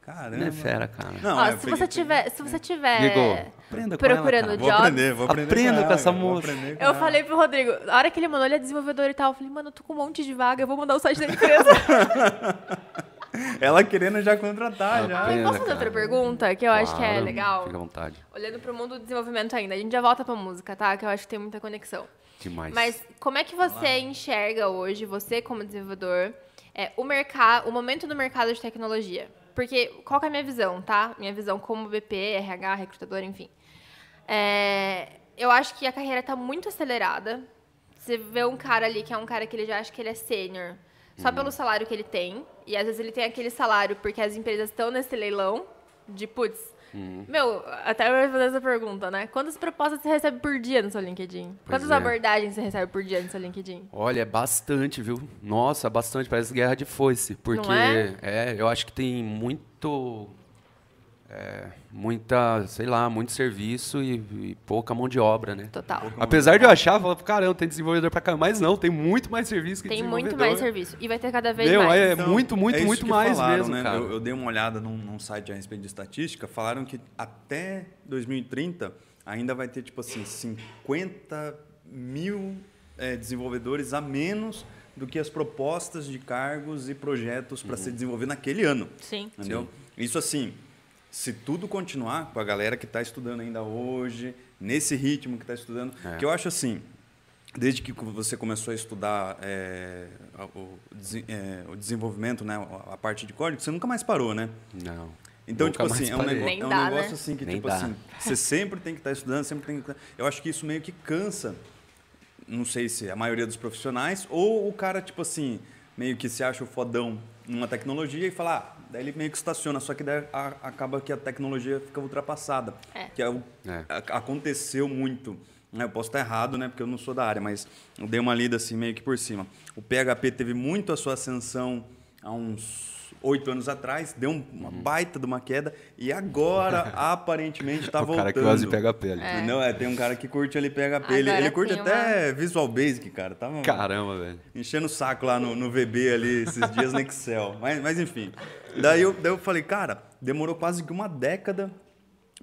Caramba. Não é fera, cara. Não, Ó, é, se peguei- você tiver, se você tiver com ela, procurando cara. Vou jobs, aprender, vou aprender. Aprenda com ela, essa cara, vou moça. com Eu ela. falei pro Rodrigo, na hora que ele mandou ele é desenvolvedor e tal, eu falei, mano, eu tô com um monte de vaga, eu vou mandar o site da empresa. *laughs* *laughs* Ela querendo já contratar, já. Aprenda, Posso fazer outra pergunta que eu acho que é Claro, legal? Fica à vontade. Olhando pro mundo do desenvolvimento ainda, a gente já volta pra música, tá? Que eu acho que tem muita conexão. Demais. Mas como é que você enxerga hoje, você como desenvolvedor, é, o mercado, o momento do mercado de tecnologia? Porque qual que é a minha visão, tá? Minha visão como BP, RH, recrutador, enfim. É, eu acho que a carreira tá muito acelerada. Você vê um cara ali que é um cara que ele já acha que ele é sênior só Uhum. pelo salário que ele tem. E às vezes ele tem aquele salário porque as empresas estão nesse leilão de putz. Uhum. Meu, até eu vou fazer essa pergunta, né? Quantas propostas você recebe por dia no seu LinkedIn? Quantas é. abordagens você recebe por dia no seu LinkedIn? Olha, é bastante, viu? Nossa, bastante. Parece guerra de foice. Porque, é? eu acho que tem muito. É, muita, sei lá, muito serviço e, e pouca mão de obra, né? Total. Apesar de eu achar, falar, caramba, tem desenvolvedor pra cá, mas não, tem muito mais serviço que Tem muito mais serviço. E vai ter cada vez Meu, mais. é Então, muito, muito, é muito mais falaram, mesmo, né? cara. Eu, eu dei uma olhada num, num site a respeito de estatística, falaram que até 2030 ainda vai ter, tipo assim, 50 mil é, desenvolvedores a menos do que as propostas de cargos e projetos para Uhum. ser desenvolvido naquele ano. Sim. Entendeu? Isso assim, se tudo continuar com a galera que está estudando ainda hoje, nesse ritmo que está estudando, É. que eu acho assim, desde que você começou a estudar é, o, é, o desenvolvimento, né, a parte de código, você nunca mais parou, né? Não. Então, Nunca tipo assim, é um, nego- é um dá, negócio né? assim que, Nem tipo dá. assim, você sempre tem que estar estudando, sempre tem que estar... Eu acho que isso meio que cansa, não sei se a maioria dos profissionais, ou o cara, tipo assim, meio que se acha o fodão numa tecnologia e fala, ah, daí ele meio que estaciona, só que daí a- acaba que a tecnologia fica ultrapassada. É. Que é o, É. a- aconteceu muito. né? Eu posso estar errado, né? Porque eu não sou da área, mas eu dei uma lida assim meio que por cima. O PHP teve muito a sua ascensão há uns oito anos atrás, deu um- uma baita de uma queda e agora *laughs* aparentemente está o voltando. cara que gosta de PHP ali. Entendeu? É, tem um cara que curte ali PHP. Ele, Agora ele curte até Visual Basic, cara. Tava Caramba, velho. enchendo o saco lá no, no VB ali esses dias no Excel. *laughs* Mas, mas enfim. Daí eu, daí eu falei, cara, demorou quase que uma década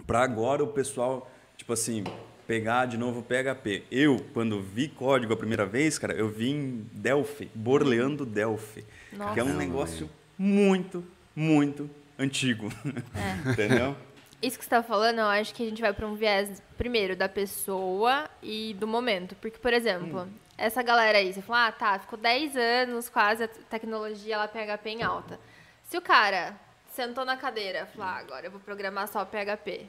para agora o pessoal, tipo assim, pegar de novo o PHP. Eu, quando vi código a primeira vez, cara, eu vi em Delphi, Borleando Delphi. Nossa. Que é um negócio muito, muito antigo. É. *laughs* Entendeu? Isso que você tá falando, eu acho que a gente vai para um viés, primeiro, da pessoa e do momento. Porque, por exemplo, essa galera aí, você falou, ah, tá, ficou 10 anos quase a tecnologia lá PHP em alta. Se o cara sentou na cadeira e falou, ah, agora eu vou programar só PHP.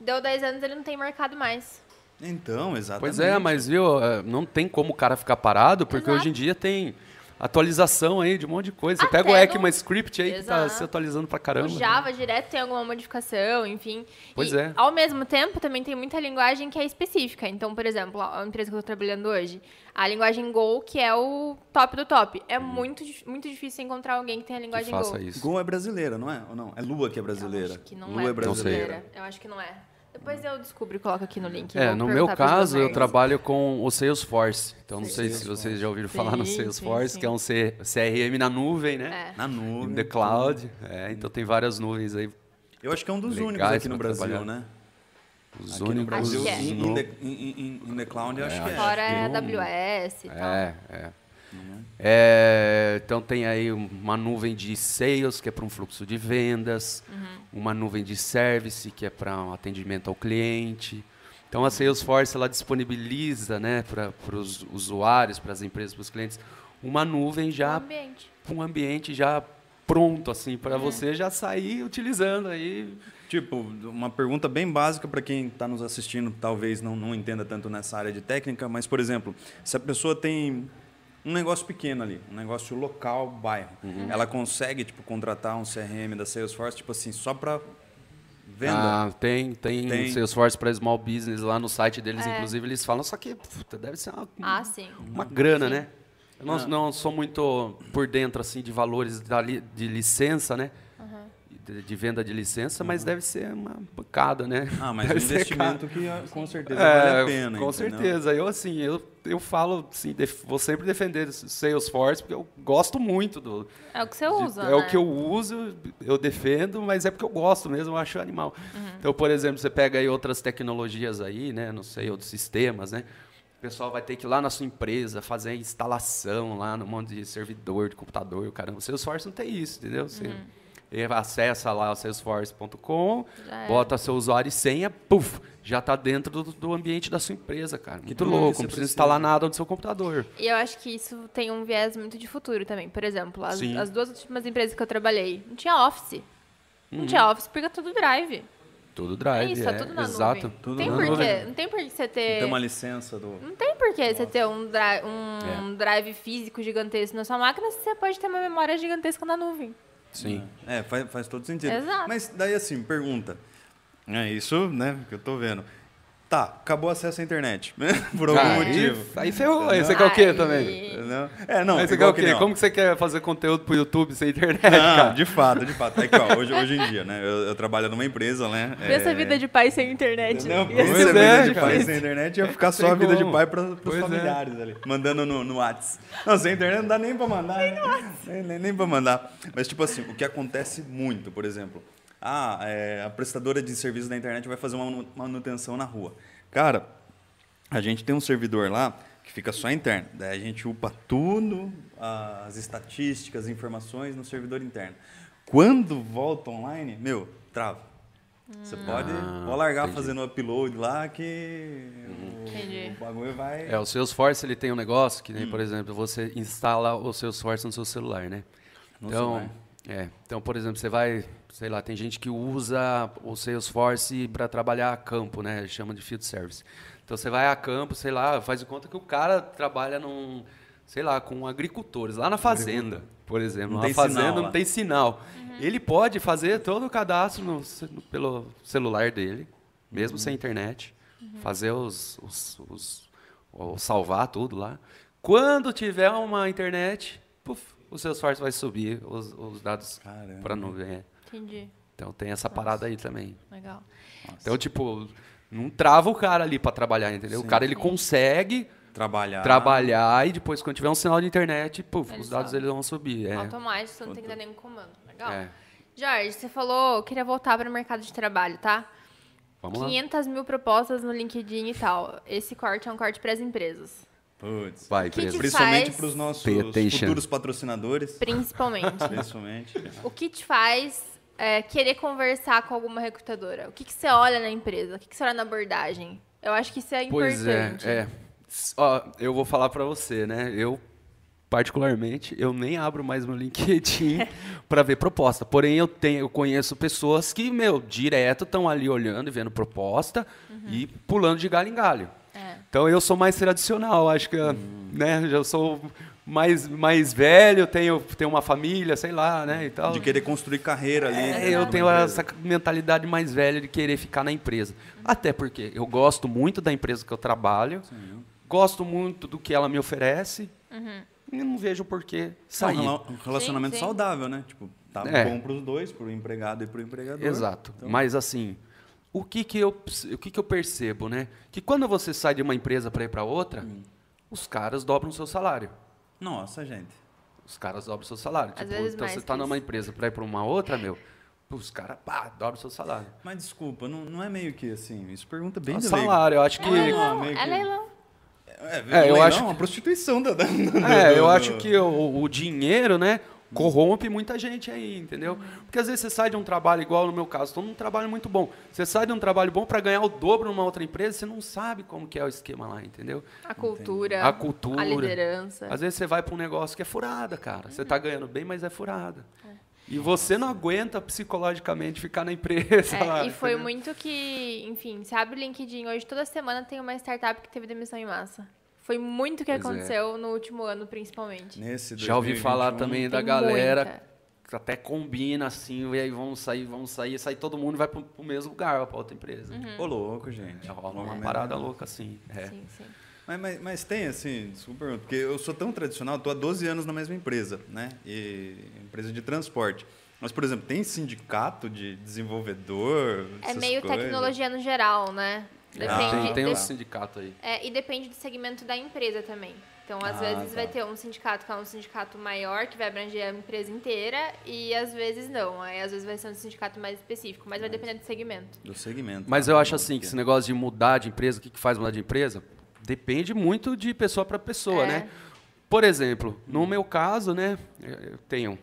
Deu 10 anos, ele não tem mercado mais. Então, exatamente. Pois é, mas viu, é, não tem como o cara ficar parado, porque Exato. hoje em dia tem atualização aí de um monte de coisa. Você pega o no- ECMAScript aí que tá Exato. se atualizando pra caramba. O né? Java direto tem alguma modificação, enfim. Pois E, é. Ao mesmo tempo, também tem muita linguagem que é específica. Então, por exemplo, a empresa que eu estou trabalhando hoje, a linguagem Go, que é o top do top. É muito, dif- muito difícil encontrar alguém que tenha a que linguagem faça Go. isso. Gol é brasileira, não é? Ou não? É Lua que é Eu brasileira. acho que não Lua é é brasileira. Eu acho que não é. Depois eu descubro e coloco aqui no link. É, no meu caso, eu trabalho com o Salesforce. Então, não sei se vocês já ouviram falar no Salesforce, sim, que é um C- CRM na nuvem, né? É. Na nuvem. In the cloud. É, então tem várias nuvens aí. Eu acho que é um dos Legais únicos aqui no Brasil, trabalhar. né? Os Aqui no únicos. Brasil, é. in, the, in, in- in the cloud, eu acho que é. Fora é AWS e tal. É, é. É, então tem aí uma nuvem de sales, que é para um fluxo de vendas, uma nuvem de service, que é para um atendimento ao cliente. Então a Salesforce ela disponibiliza né, para os usuários, para as empresas, para os clientes, uma nuvem já, ambiente. um ambiente já pronto assim para você já sair utilizando aí. Tipo, uma pergunta bem básica para quem está nos assistindo, talvez não, não entenda tanto nessa área de técnica, mas, por exemplo, se a pessoa tem um negócio pequeno ali, um negócio local, bairro, ela consegue, tipo, contratar um CRM da Salesforce, tipo assim, só para venda? Ah, tem, tem, Tem. Salesforce para small business lá no site deles, É. inclusive eles falam, só que puta, deve ser uma, Ah, sim. uma grana, Sim. né? Eu não, Ah. não sou muito por dentro assim de valores da li- de licença, né? De, de venda de licença, mas deve ser uma pancada, né? Ah, mas Deve um investimento que ah, com certeza caro. vale É, a pena. Com entendeu? certeza. Eu assim, eu, eu falo assim, vou sempre defender Salesforce porque eu gosto muito do, É o que você de- usa, É né? o que eu uso, eu defendo, mas é porque eu gosto mesmo, eu acho animal. Uhum. Então, por exemplo, você pega aí outras tecnologias aí, né? Não sei, outros sistemas, né? O pessoal vai ter que ir lá na sua empresa fazer a instalação lá no monte de servidor, de computador, o caramba. O Salesforce não tem isso, entendeu? Você acessa lá o salesforce.com, Uhum. É. bota seu usuário e senha, puf, já está dentro do, do ambiente da sua empresa, cara. Muito tudo que louco, não precisa instalar nada no seu computador. E eu acho que isso tem um viés muito de futuro também. Por exemplo, as, as duas últimas empresas que eu trabalhei, não tinha Office. Não Uhum. tinha Office porque é tudo Drive. Tudo É drive, isso, é tudo na exato. nuvem. Tudo não tem na porquê, nuvem. não tem por que você ter... Tem uma licença do. Não tem por que você ter um, dri um É. drive físico gigantesco na sua máquina se você pode ter uma memória gigantesca na nuvem. Sim. É, faz, faz todo sentido. Exato. Mas daí assim, pergunta. É isso, né, que eu tô vendo. Tá, acabou o acesso à internet? *laughs* Por algum Ah, motivo. Aí, aí ferrou. Aí você quer o quê também? Entendeu? É, não, aí você quer o quê? que não. Como que você quer fazer conteúdo pro YouTube sem internet, Ah, cara? de fato, de fato. É que, ó, hoje, hoje em dia, né? Eu, eu trabalho numa empresa, né? Pensa a vida de pai sem internet. Não, ser é, vida é, de cara. pai sem internet ia ficar só a vida de pai para os é. familiares ali. Mandando no, no WhatsApp. Não, sem internet não dá nem para mandar. né? Nem, nem, nem para mandar. Mas, tipo assim, o que acontece muito, por exemplo, ah, é, a prestadora de serviço da internet vai fazer uma manu- manutenção na rua. Cara, a gente tem um servidor lá que fica só interno. Daí a gente upa tudo, as estatísticas, as informações no servidor interno. Quando volta online, meu, trava. Você pode, Ah, pode largar entendi. fazendo upload lá que o- Entendi. o, bagulho vai. É, o Salesforce ele tem um negócio que, nem, Hum. por exemplo, você instala o Salesforce no seu celular, né? No então, celular. é. Então, por exemplo, você vai, sei lá, tem gente que usa o Salesforce para trabalhar a campo, né? Chama de field service. Então, você vai a campo, sei lá, faz de conta que o cara trabalha num, sei lá, com agricultores, lá na fazenda, por exemplo. Não na fazenda sinal não lá. tem sinal. Ele pode fazer todo o cadastro no pelo celular dele, mesmo Uhum. sem internet, fazer os, os, os- o- salvar tudo lá. Quando tiver uma internet, puf, o Salesforce vai subir os, os dados para a nuvem. Entendi. Então tem essa parada aí também. Legal. Então, tipo, não trava o cara ali para trabalhar, entendeu? O cara ele consegue Trabalhar. trabalhar e depois, quando tiver um sinal de internet, puf, Ele os dados sobe. eles vão subir. É. Automático, você não tem que dar nenhum comando. Legal. É. Jorge, você falou, queria voltar para o mercado de trabalho, tá? Vamos lá. 500 mil propostas no LinkedIn e tal. Esse corte é um corte para as empresas. Vai, Putz. que empresa. te Principalmente para os nossos futuros patrocinadores. Principalmente. Principalmente. o que te faz é, querer conversar com alguma recrutadora? O que, que você olha na empresa? O que, que você olha na abordagem? Eu acho que isso é Pois importante. é, é. S- Ó, eu vou falar pra você, né? Eu, particularmente, eu nem abro mais meu LinkedIn *laughs* pra ver proposta. Porém, eu tenho, eu conheço pessoas que, meu, direto estão ali olhando e vendo proposta e pulando de galho em galho. É. Então eu sou mais tradicional, acho que, né? Já sou mais, mais velho, tenho, tenho uma família, sei lá, né? E tal. De querer construir carreira ali. É, né, eu tenho empresa. essa mentalidade mais velha de querer ficar na empresa. Até porque eu gosto muito da empresa que eu trabalho, gosto muito do que ela me oferece e não vejo por que sair. um rela- um relacionamento Sim, sim. saudável, né? Tipo, tá É. bom pros dois, pro empregado e pro empregador. Exato. Então, Mas assim, o que que eu o que que eu percebo, né? Que quando você sai de uma empresa para ir para outra, Hum. os caras dobram o seu salário. Nossa, gente. Os caras dobram o seu salário. Às Tipo, vezes então mais você tá que numa empresa para ir para uma outra, meu, os caras, pá, dobram o seu salário. Mas desculpa, não, não é meio que assim. Isso pergunta bem leigo. salário, eu acho que É leilão, meio que- é leilão. É, É, eu leilão, acho uma prostituição da. *laughs* da- É, eu do- acho que o, o dinheiro, né, corrompe muita gente aí, entendeu? Porque às vezes você sai de um trabalho igual no meu caso, estou num trabalho muito bom. Você sai de um trabalho bom para ganhar o dobro numa outra empresa, você não sabe como que é o esquema lá, entendeu? A cultura. A cultura. A liderança. Às vezes você vai para um negócio que é furada, cara. Você tá ganhando bem, mas é furada. E você não aguenta psicologicamente ficar na empresa. É, *laughs* lá, e foi entendeu? muito que, enfim, abre o LinkedIn hoje, toda semana tem uma startup que teve demissão em massa. Foi muito o que Pois é. aconteceu no último ano, principalmente. Nesse Já ouvi 2021, falar também da galera muita. que até combina assim, e aí vamos sair, vamos sair, sai todo mundo e vai pro, pro mesmo lugar, para outra empresa. Ô, louco, gente. Já rola uma Louco parada louca assim. É. Sim, sim. Mas, mas, mas tem, assim, desculpa, porque eu sou tão tradicional, estou há 12 anos na mesma empresa, né? E empresa de transporte. Mas, por exemplo, tem sindicato de desenvolvedor? É essas meio coisas? tecnologia no geral, né? Ah, Depende, tem tem um de- sindicato aí. é, e depende do segmento da empresa também. Então, às Ah, vezes tá. vai ter um sindicato que é um sindicato maior, que vai abranger a empresa inteira, e às vezes não. Aí, às vezes vai ser um sindicato mais específico, mas vai depender do segmento. Do segmento. Mas tá? eu acho assim que esse negócio de mudar de empresa, o que, que faz mudar de empresa, depende muito de pessoa para pessoa, É. né? Por exemplo, no meu caso, né, eu tenho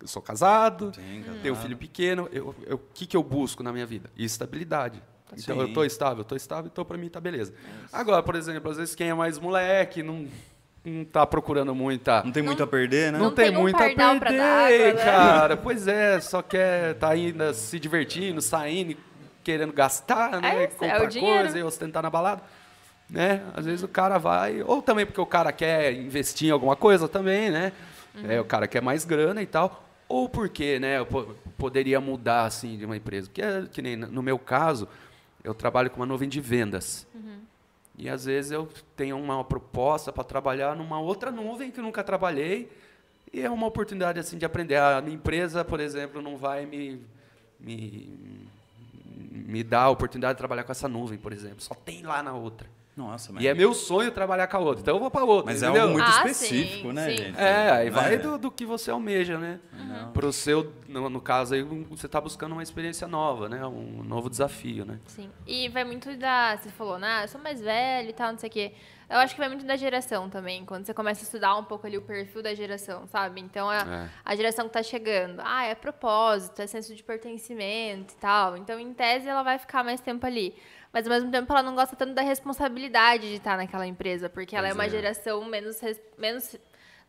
eu sou casado, Sim, tenho um filho pequeno, eu- eu- o que, que eu busco na minha vida? Estabilidade. Então, eu Sim. tô estável, tô estável, então para mim tá beleza. Agora, por exemplo, às vezes quem é mais moleque, não, não tá procurando muita... Não tem muito a perder, né? Não, Não tem, tem um muito a pardal pra perder, água, né? cara. Pois é, só quer tá ainda se divertindo, saindo, querendo gastar, né? É é comprar dinheiro. coisa e ostentar na balada. Né? Às vezes o cara vai, ou também porque o cara quer investir em alguma coisa também, né? Uhum. É, o cara quer mais grana e tal. Ou porque, né, eu po- poderia mudar assim de uma empresa. Porque é que nem no meu caso, eu trabalho com uma nuvem de vendas. Uhum. E às vezes eu tenho uma proposta para trabalhar numa outra nuvem que eu nunca trabalhei. E é uma oportunidade assim de aprender. A minha empresa, por exemplo, não vai me, me, me dar a oportunidade de trabalhar com essa nuvem, por exemplo. Só tem lá na outra. Nossa, mas... E é meu sonho trabalhar com a outra. Então eu vou para outra. Mas é entendeu? algo muito Ah, específico, sim, né, sim. gente? É, aí Não vai é? do, do que você almeja, né? Pro seu, no, no caso aí, você está buscando uma experiência nova, né? Um novo desafio, né? Sim. E vai muito da. Você falou, né? Eu sou mais velho e tal, não sei o quê. Eu acho que vai muito da geração também. Quando você começa a estudar um pouco ali o perfil da geração, sabe? Então, a, É. a geração que tá chegando. Ah, é propósito, é senso de pertencimento e tal. Então, em tese, ela vai ficar mais tempo ali. Mas, ao mesmo tempo, ela não gosta tanto da responsabilidade de estar naquela empresa. Porque ela é uma é. geração menos... menos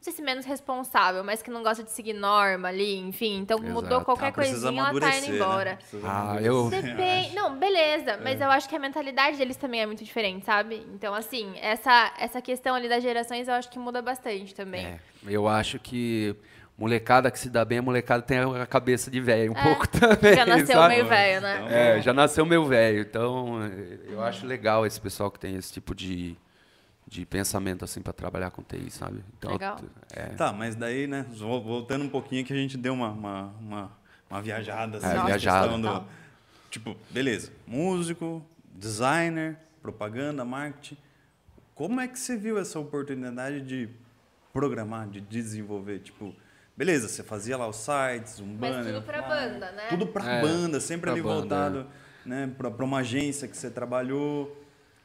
não sei se menos responsável, mas que não gosta de seguir norma ali, enfim. Então, mudou Exato. qualquer Ah, precisa coisinha, ela tá indo né? embora. Precisa Ah, eu- Depende. Não, beleza. Mas eu acho que a mentalidade deles também é muito diferente, sabe? Então, assim, essa, essa questão ali das gerações eu acho que muda bastante também. É, eu acho que molecada que se dá bem, a molecada tem a cabeça de velho um É, pouco *laughs* também. Já nasceu sabe? meio velho, né? Então, É, já nasceu meu velho. Então, eu acho legal esse pessoal que tem esse tipo de, de pensamento assim para trabalhar com TI, sabe? Então, Legal. É, Tá, mas daí, né, vol- voltando um pouquinho que a gente deu uma, uma, uma, uma viajada. Assim, É, viajada. do- Total. tipo, beleza, músico, designer, propaganda, marketing. Como é que você viu essa oportunidade de programar, de desenvolver? Tipo, beleza, você fazia lá os sites, um Mas banner. tudo pra um banda, né? Tudo pra É, banda, sempre pra ali banda, voltado né, pra, pra uma agência que você trabalhou.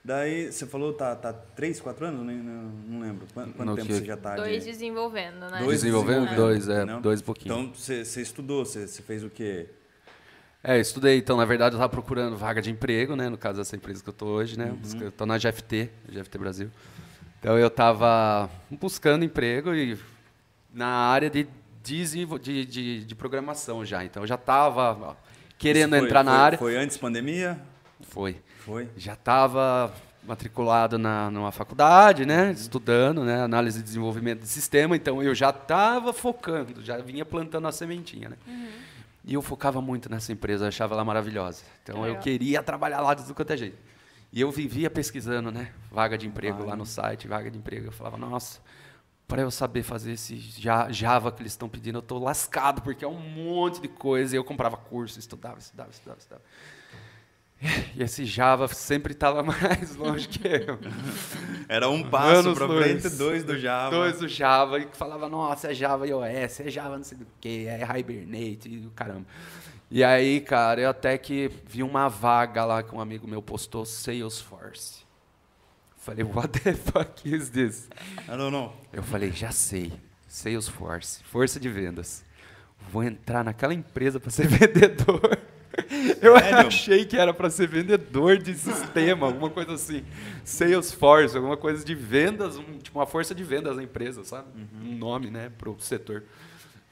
Daí, você falou, tá, tá três, quatro anos? Não, não lembro. Quanto, quanto tempo que- você já tá de- Dois desenvolvendo, né? Dois Desenvolvendo? Dois, é, entendeu? dois e pouquinho. Então, você você estudou, você você fez o quê? É, estudei. Então, na verdade, eu estava procurando vaga de emprego, né? No caso dessa empresa que eu estou hoje, né? Eu estou na GFT, GFT Brasil. Então, eu estava buscando emprego e na área de, de, de, de programação já. Então, eu já estava querendo foi- entrar na foi- área. Foi antes pandemia? Foi. Foi. Já estava matriculado na, numa faculdade, né? Estudando, né? Análise e desenvolvimento de sistema. Então eu já estava focando, já vinha plantando a sementinha, né? E eu focava muito nessa empresa, achava ela maravilhosa. Então Que eu queria trabalhar lá de tudo quanto é jeito. E eu vivia pesquisando, né? Vaga de emprego lá no site, vaga de emprego. Eu falava, nossa, para eu saber fazer esse Ja- Java que eles estão pedindo, eu tô lascado, porque é um monte de coisa. E eu comprava curso, estudava, estudava, estudava, estudava. E esse Java sempre estava *laughs* mais longe que eu. Era um passo luz. frente, dois do Java. Dois do Java, e falava, nossa, é Java iOS, é Java não sei do que, é Hibernate, e caramba. E aí, cara, eu até que vi uma vaga lá que um amigo meu postou, Salesforce. Falei, what the *laughs* fuck is this? I don't know. Eu falei, já sei, Salesforce, força de vendas. Vou entrar naquela empresa para ser *laughs* vendedor. Eu Sério? achei que era para ser vendedor de sistema, alguma coisa assim. Salesforce, alguma coisa de vendas, um- tipo uma força de vendas da empresa, sabe? Um nome, né, pro setor.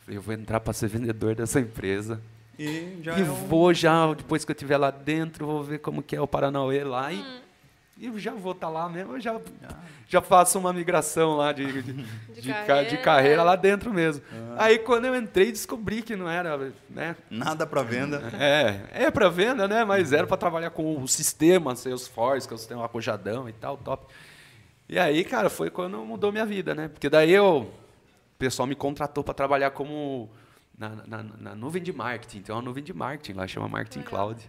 Eu vou entrar para ser vendedor dessa empresa. E já E é um... vou já, depois que eu estiver lá dentro, vou ver como que é o Paranauê lá e, e eu já vou estar lá mesmo, eu já, já faço uma migração lá de, de, *laughs* de de carreira. carreira. lá dentro mesmo. Aí quando eu entrei, descobri que não era, né? Nada pra venda. É, é para venda, né? Mas era para trabalhar com o sistema Salesforce, que é o sistema arrojadão e tal, top. E aí, cara, foi quando mudou minha vida, né? Porque daí eu, o pessoal me contratou para trabalhar como na, na, na nuvem de marketing. Tem uma nuvem de marketing lá, chama Marketing Cloud.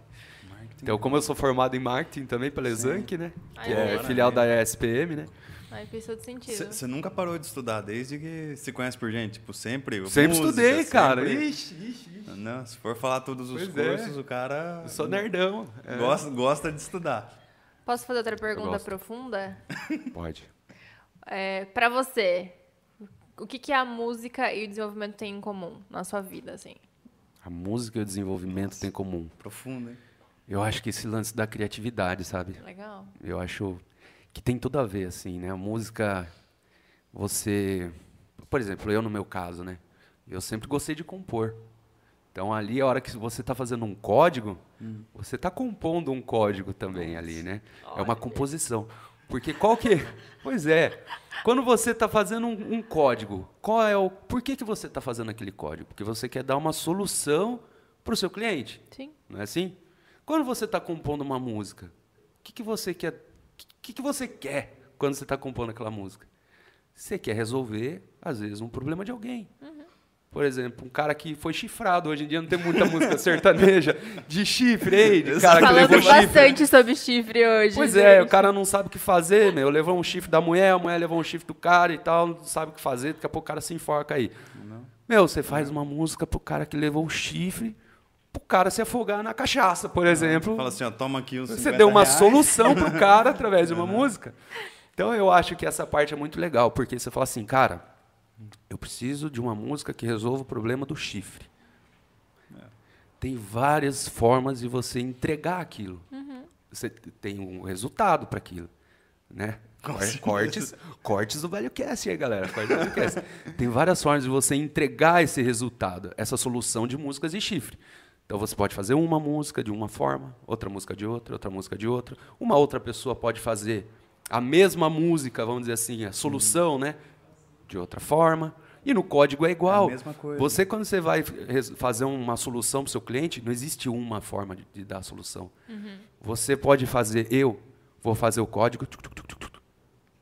Então, como eu sou formado em marketing também pela Exanc, né? Ai, Que é filial da ESPM, né? Aí fez todo sentido. Você nunca parou de estudar desde que se conhece por gente? Tipo, sempre? Sempre música, estudei, cara. sempre- Ixi, ixi, ixi. Não, se for falar todos os Pois é. cursos, o cara Eu sou nerdão. É. gosta, gosta de estudar. Posso fazer outra pergunta profunda? *laughs* Pode. É, para você, o que, que a música e o desenvolvimento têm em comum na sua vida, assim? A música e o desenvolvimento têm em comum. Profundo, hein? Eu acho que esse lance da criatividade, sabe? Legal. Eu acho que tem tudo a ver, assim, né? A música, você... Por exemplo, eu no meu caso, né? Eu sempre gostei de compor. Então, ali, a hora que você está fazendo um código, você está compondo um código também ali, né? É uma composição. Porque qual que... *laughs* Pois é. Quando você está fazendo um, um código, qual é o... Por que, que você está fazendo aquele código? Porque você quer dar uma solução para o seu cliente. Sim. Não é assim? Quando você está compondo uma música, o que, que você quer? O que, que você quer quando você está compondo aquela música? Você quer resolver, às vezes, um problema de alguém. Por exemplo, um cara que foi chifrado. Hoje em dia não tem muita música *laughs* sertaneja de chifre, ei, de cara que Falando levou chifre. bastante sobre chifre hoje. Pois é, o gente. cara não sabe o que fazer, meu. Levou um chifre da mulher, a mulher levou um chifre do cara e tal, não sabe o que fazer, daqui a pouco o cara se enforca aí. Meu, você faz uma música pro cara que levou o chifre, pro cara se afogar na cachaça, por exemplo. Fala assim, ó, toma aqui uns Você 50 deu uma reais. solução pro *laughs* cara através de uma música. Então eu acho que essa parte é muito legal, porque você fala assim, cara, eu preciso de uma música que resolva o problema do chifre. Tem várias formas de você entregar aquilo. Você tem um resultado para aquilo, né? Cor- Cortes, cortes do Velho Cast aí, galera. Cortes do Velho Cast. Tem várias formas de você entregar esse resultado, essa solução de músicas de chifre. Então você pode fazer uma música de uma forma, outra música de outra, outra música de outra. Uma outra pessoa pode fazer a mesma música, vamos dizer assim, a solução, né? De outra forma. E no código é igual. É a mesma coisa. Você, quando você vai fazer uma solução para o seu cliente, não existe uma forma de, de dar a solução. Você pode fazer, eu vou fazer o código, tuc, tuc, tuc, tuc, tuc.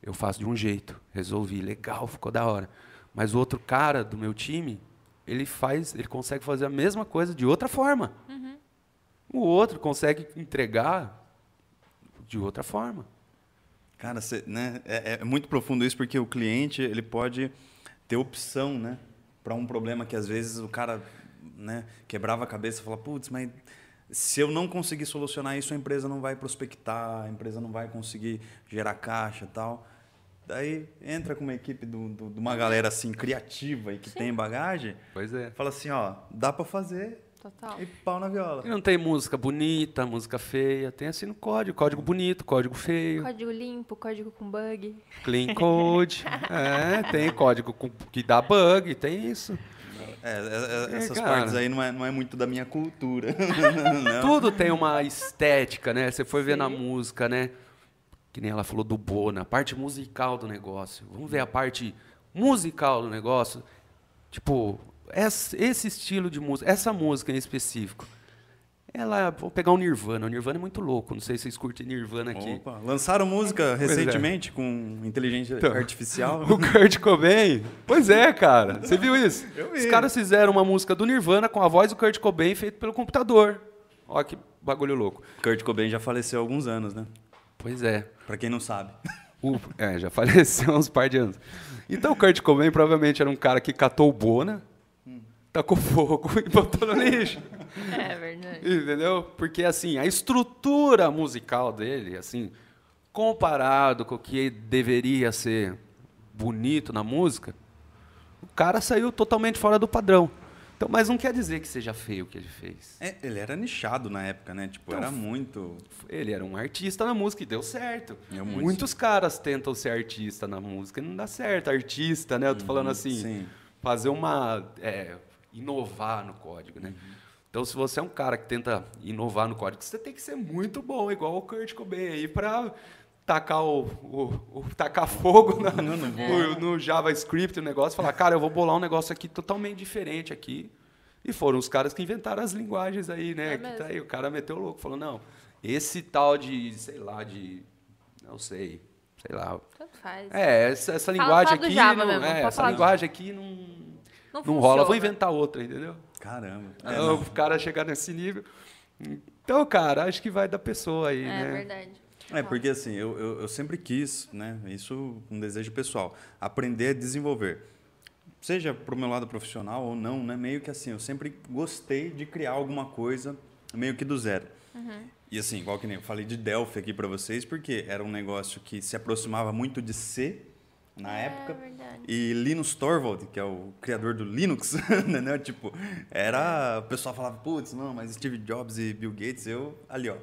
eu faço de um jeito, resolvi, legal, ficou da hora. Mas o outro cara do meu time, ele faz, ele consegue fazer a mesma coisa de outra forma. O outro consegue entregar de outra forma. Cara, cê, né, é, é muito profundo isso porque o cliente ele pode ter opção, né, para um problema que às vezes o cara, né, quebrava a cabeça e falava, putz, mas se eu não conseguir solucionar isso, a empresa não vai prospectar, a empresa não vai conseguir gerar caixa, e tal. Daí entra com uma equipe do- do- de uma galera assim criativa e que tem bagagem, Pois é. fala assim, ó, dá para fazer Total. e pau na viola. E não tem música bonita, música feia, tem assim no código, código bonito, código feio. Código limpo, código com bug. Clean code. *laughs* é, tem código com- que dá bug, tem isso. É, é, é, É, essas cara. partes aí não é, não é muito da minha cultura. *laughs* não. Tudo tem uma estética, né? Você foi ver na música, né? Que nem ela falou do Bona, a parte musical do negócio. Vamos ver a parte musical do negócio. Tipo, esse estilo de música, essa música em específico. Ela, vou pegar o Nirvana. O Nirvana é muito louco. Não sei se vocês curtem Nirvana aqui. Opa, lançaram música é. recentemente com inteligência Então, artificial. *laughs* O Kurt Cobain? Pois é, cara. Você viu isso? *laughs* Eu vi. Os caras fizeram uma música do Nirvana com a voz do Kurt Cobain feita pelo computador. Olha que bagulho louco. Kurt Cobain já faleceu há alguns anos, né? Pois é. Pra quem não sabe. O- é, já *laughs* faleceu há uns par de anos. Então o Kurt Cobain provavelmente era um cara que catou o Bona, tacou fogo *laughs* e botou no lixo. É verdade. Entendeu? Porque assim, a estrutura musical dele, assim, comparado com o que deveria ser bonito na música, o cara saiu totalmente fora do padrão. Então, mas não quer dizer que seja feio o que ele fez. É, ele era nichado na época, né? Tipo, Então, era muito. Ele era um artista na música e deu certo. Muito. Muitos caras tentam ser artista na música e não dá certo. Artista, né? Eu tô falando assim, Uhum, sim. fazer uma. é, inovar no código, né? Uhum. Então, se você é um cara que tenta inovar no código, você tem que ser muito bom, igual o Kurt Cobain aí, para tacar, o, o- o- tacar fogo na- Não, não no, no JavaScript, o negócio, falar, cara, eu vou bolar um negócio aqui totalmente diferente aqui. E foram os caras que inventaram as linguagens aí, né? É que tá aí, o cara meteu o louco, falou, não, esse tal de, sei lá, de. Não sei, sei lá. Tanto faz. É, essa, essa Fala- linguagem fala aqui. Java não, mesmo, é, essa falar linguagem aqui não, Não, não rola, vou inventar outra, entendeu? Caramba. É, o cara chegar nesse nível. Então, cara, acho que vai da pessoa aí, É né? verdade. É, porque assim, eu, eu, eu sempre quis, né? Isso um desejo pessoal, aprender a desenvolver. Seja pro meu lado profissional ou não, né? Meio que assim, eu sempre gostei de criar alguma coisa meio que do zero. E assim, igual que nem eu falei de Delphi aqui para vocês, porque era um negócio que se aproximava muito de C na É época. verdade. E Linus Torvald, que é o criador do Linux, *laughs* né? Tipo, era. O pessoal falava, putz, não, mas Steve Jobs e Bill Gates, eu. Ali, ó.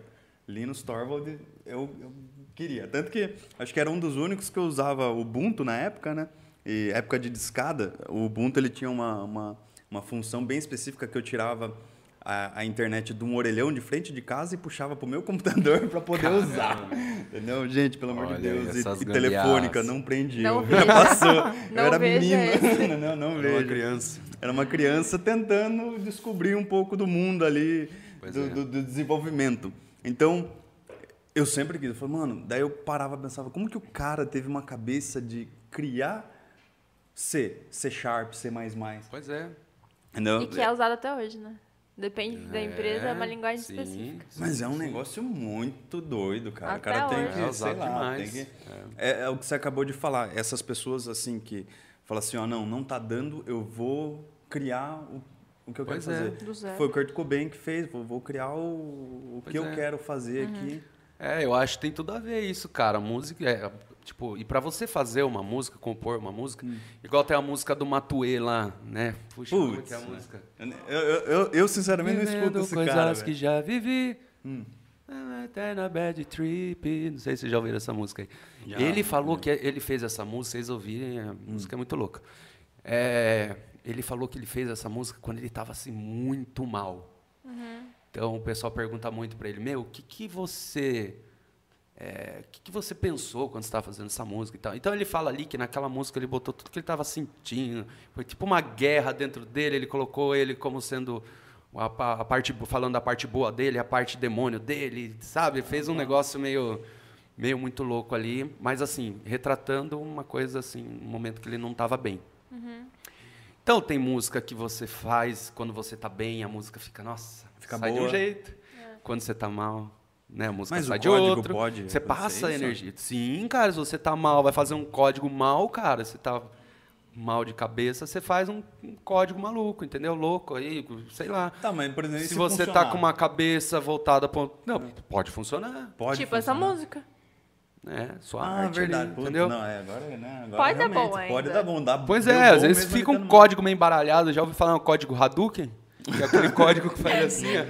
Linus Torvald, eu, eu queria. Tanto que acho que era um dos únicos que eu usava o Ubuntu na época, né? E época de discada, o Ubuntu ele tinha uma, uma, uma função bem específica que eu tirava a, a internet de um orelhão de frente de casa e puxava pro meu *laughs* computador para poder usar. Entendeu? Gente, pelo amor de Olha Deus. aí, E, e telefônica, não prendi. Não. Já *laughs* passou. Não eu era menino. *laughs* não, não Era uma vejo. criança. Era uma criança tentando descobrir um pouco do mundo ali, do, é. do- do desenvolvimento. Então, eu sempre quis. Eu falei, mano, daí eu parava e pensava, como que o cara teve uma cabeça de criar C, C Sharp, C++? Pois é. Entendeu? E que é usado até hoje, né? Depende da empresa, é uma linguagem sim, específica. Mas é um negócio muito doido, cara. Até o cara tem hoje. que, É sei lá, demais. tem que... É. é o que você acabou de falar. Essas pessoas, assim, que falam assim, ó, não, não tá dando, eu vou criar o, o que eu Pois quero é. fazer. Do zero. Foi o Kurt Cobain que fez, vou, vou criar o, o que eu é. quero fazer Uhum. aqui. É, eu acho que tem tudo a ver isso, cara. Música é. Tipo, e pra você fazer uma música, compor uma música, igual tem a música do Matuê lá, né? Puxa, como é que é a música? Eu, eu, eu, eu, sinceramente, não escuto Vivendo esse coisas cara, que velho. já vivi. Hum. Eterna bad trip. Não sei se vocês já ouviram essa música aí. Já, ele falou que ele fez essa música, vocês ouvirem, a música é muito louca. É, ele falou que ele fez essa música quando ele estava assim muito mal. Então o pessoal pergunta muito para ele, meu, o que que você é, o que, que você pensou quando estava fazendo essa música e tal? Então ele fala ali que naquela música ele botou tudo que ele estava sentindo. Foi tipo uma guerra dentro dele. Ele colocou ele como sendo a, a parte falando da parte boa dele, a parte demônio dele, sabe? Fez um negócio meio meio muito louco ali, mas assim retratando uma coisa assim, um momento que ele não estava bem. Então tem música que você faz quando você tá bem, a música fica, nossa, Fica sai de boa. um jeito. Quando você tá mal, né, a música Mas o sai de código outro. pode você passa isso? energia. Sim, cara, se você tá mal, vai fazer um código mal, cara, você tá mal de cabeça, você faz um, um código maluco, entendeu? Louco aí, sei lá. Tá, mas, por exemplo, se se você tá funcionar? com uma cabeça voltada para não, pode funcionar, Pode tipo essa funcionar. música. né? Sua Ah, arte verdade. ali, entendeu? Não, é, agora, né, agora Pode dar bom Pode ainda. dar bom. Dá, Pois é, às vezes fica um código meio embaralhado. Já ouviu falar um código Hadouken? Que é aquele código que faz assim, ó.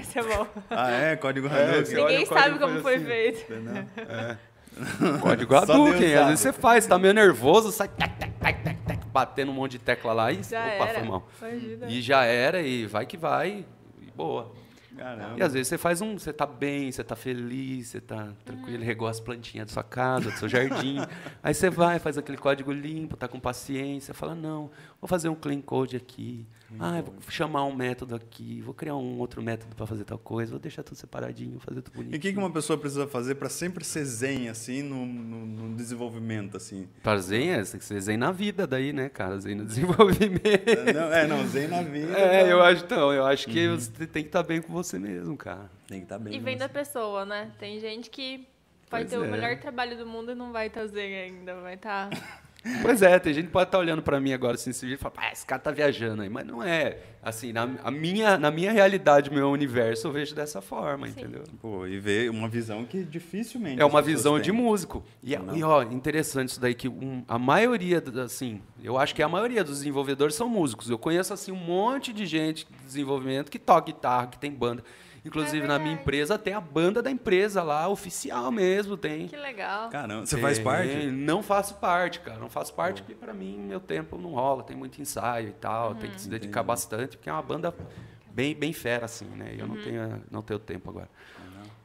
Isso é bom. Ah, é? Código É, Hadouken. olha Ninguém código sabe como foi assim. feito. Entendeu? *laughs* Código Só Deus Hadouken. Às vezes você faz, tá meio nervoso, sai tac, tac, tac, tac, tac, batendo um monte de tecla lá e Já opa, era. foi mal. Imagina. E já era, e vai que vai, e boa. Caramba. E às vezes você faz um, você tá bem, você tá feliz, você tá tranquilo, regou as plantinhas da sua casa, do seu jardim. *laughs* aí você vai, faz aquele código limpo, tá com paciência, fala, não, vou fazer um clean code aqui. ah, vou chamar um método aqui, vou criar um outro método para fazer tal coisa, vou deixar tudo separadinho, fazer tudo bonito. E o que, que uma pessoa precisa fazer para sempre ser zen, assim, no, no, no desenvolvimento, assim? Para zen, é, você tem que ser zen na vida daí, né, cara? Zen no *laughs* desenvolvimento. Não, é, não, zen na vida. É, tá? eu acho, então, eu acho que você tem que estar bem com você mesmo, cara. Tem que estar bem. E vem você. da pessoa, né? Tem gente que pode Pois ter o é. melhor trabalho do mundo e não vai estar zen ainda. Vai estar. *laughs* Pois é, tem gente que pode estar olhando pra mim agora assim, esse vídeo e falar, ah, esse cara tá viajando aí. Mas não é. Assim, na, a minha, na minha realidade, meu universo, eu vejo dessa forma, Sim. entendeu? Pô, e ver uma visão que dificilmente É uma visão têm. de músico. E, Não. e, ó, interessante isso daí, que um- a maioria, assim, eu acho que a maioria dos desenvolvedores são músicos. Eu conheço, assim, um monte de gente de desenvolvimento que toca guitarra, que tem banda. Inclusive, É na minha empresa, tem a banda da empresa lá, oficial mesmo, tem. Que legal. Caramba, você faz parte? Não faço parte, cara. Não faço parte porque pra mim meu tempo não rola, tem muito ensaio e tal, tem que se dedicar bastante, porque é uma banda bem bem fera assim, né? E eu não tenho não tenho tempo agora.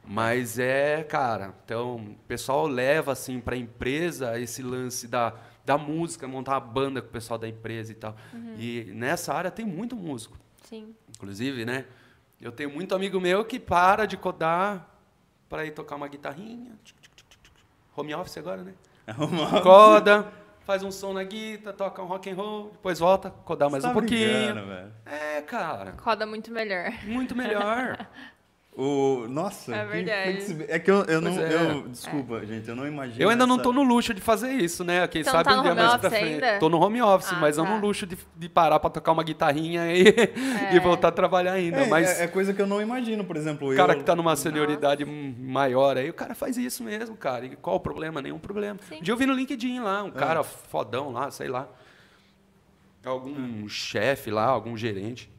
Mas é, cara, então, o pessoal leva assim pra empresa esse lance da da música, montar uma banda com o pessoal da empresa e tal. E nessa área tem muito músico. Sim. Inclusive, né? Eu tenho muito amigo meu que para de codar para ir tocar uma guitarrinha. Home office agora, né? Uma- Coda, faz um som na guitarra, toca um rock and roll, depois volta, codar mais Você um tá pouquinho. brincando, velho. É, cara, Roda muito melhor. muito melhor. *laughs* O, nossa, É que verdade. É que eu, eu não. É. Eu, desculpa, gente, eu não imagino. Eu ainda não essa- tô no luxo de fazer isso, né? Quem não sabe tá um dia mais pra frente. ainda? Tô no home office, Ah, mas não tá. no luxo de, de parar pra tocar uma guitarrinha e, *laughs* e voltar a trabalhar ainda. É, mas é, é coisa que eu não imagino, por exemplo. O cara eu, que tá numa senioridade m- maior aí, o cara faz isso mesmo, cara. E qual o problema? Nenhum problema. Sim. Um dia eu vi no LinkedIn lá, É. um cara fodão lá, sei lá. Algum chefe lá, algum gerente.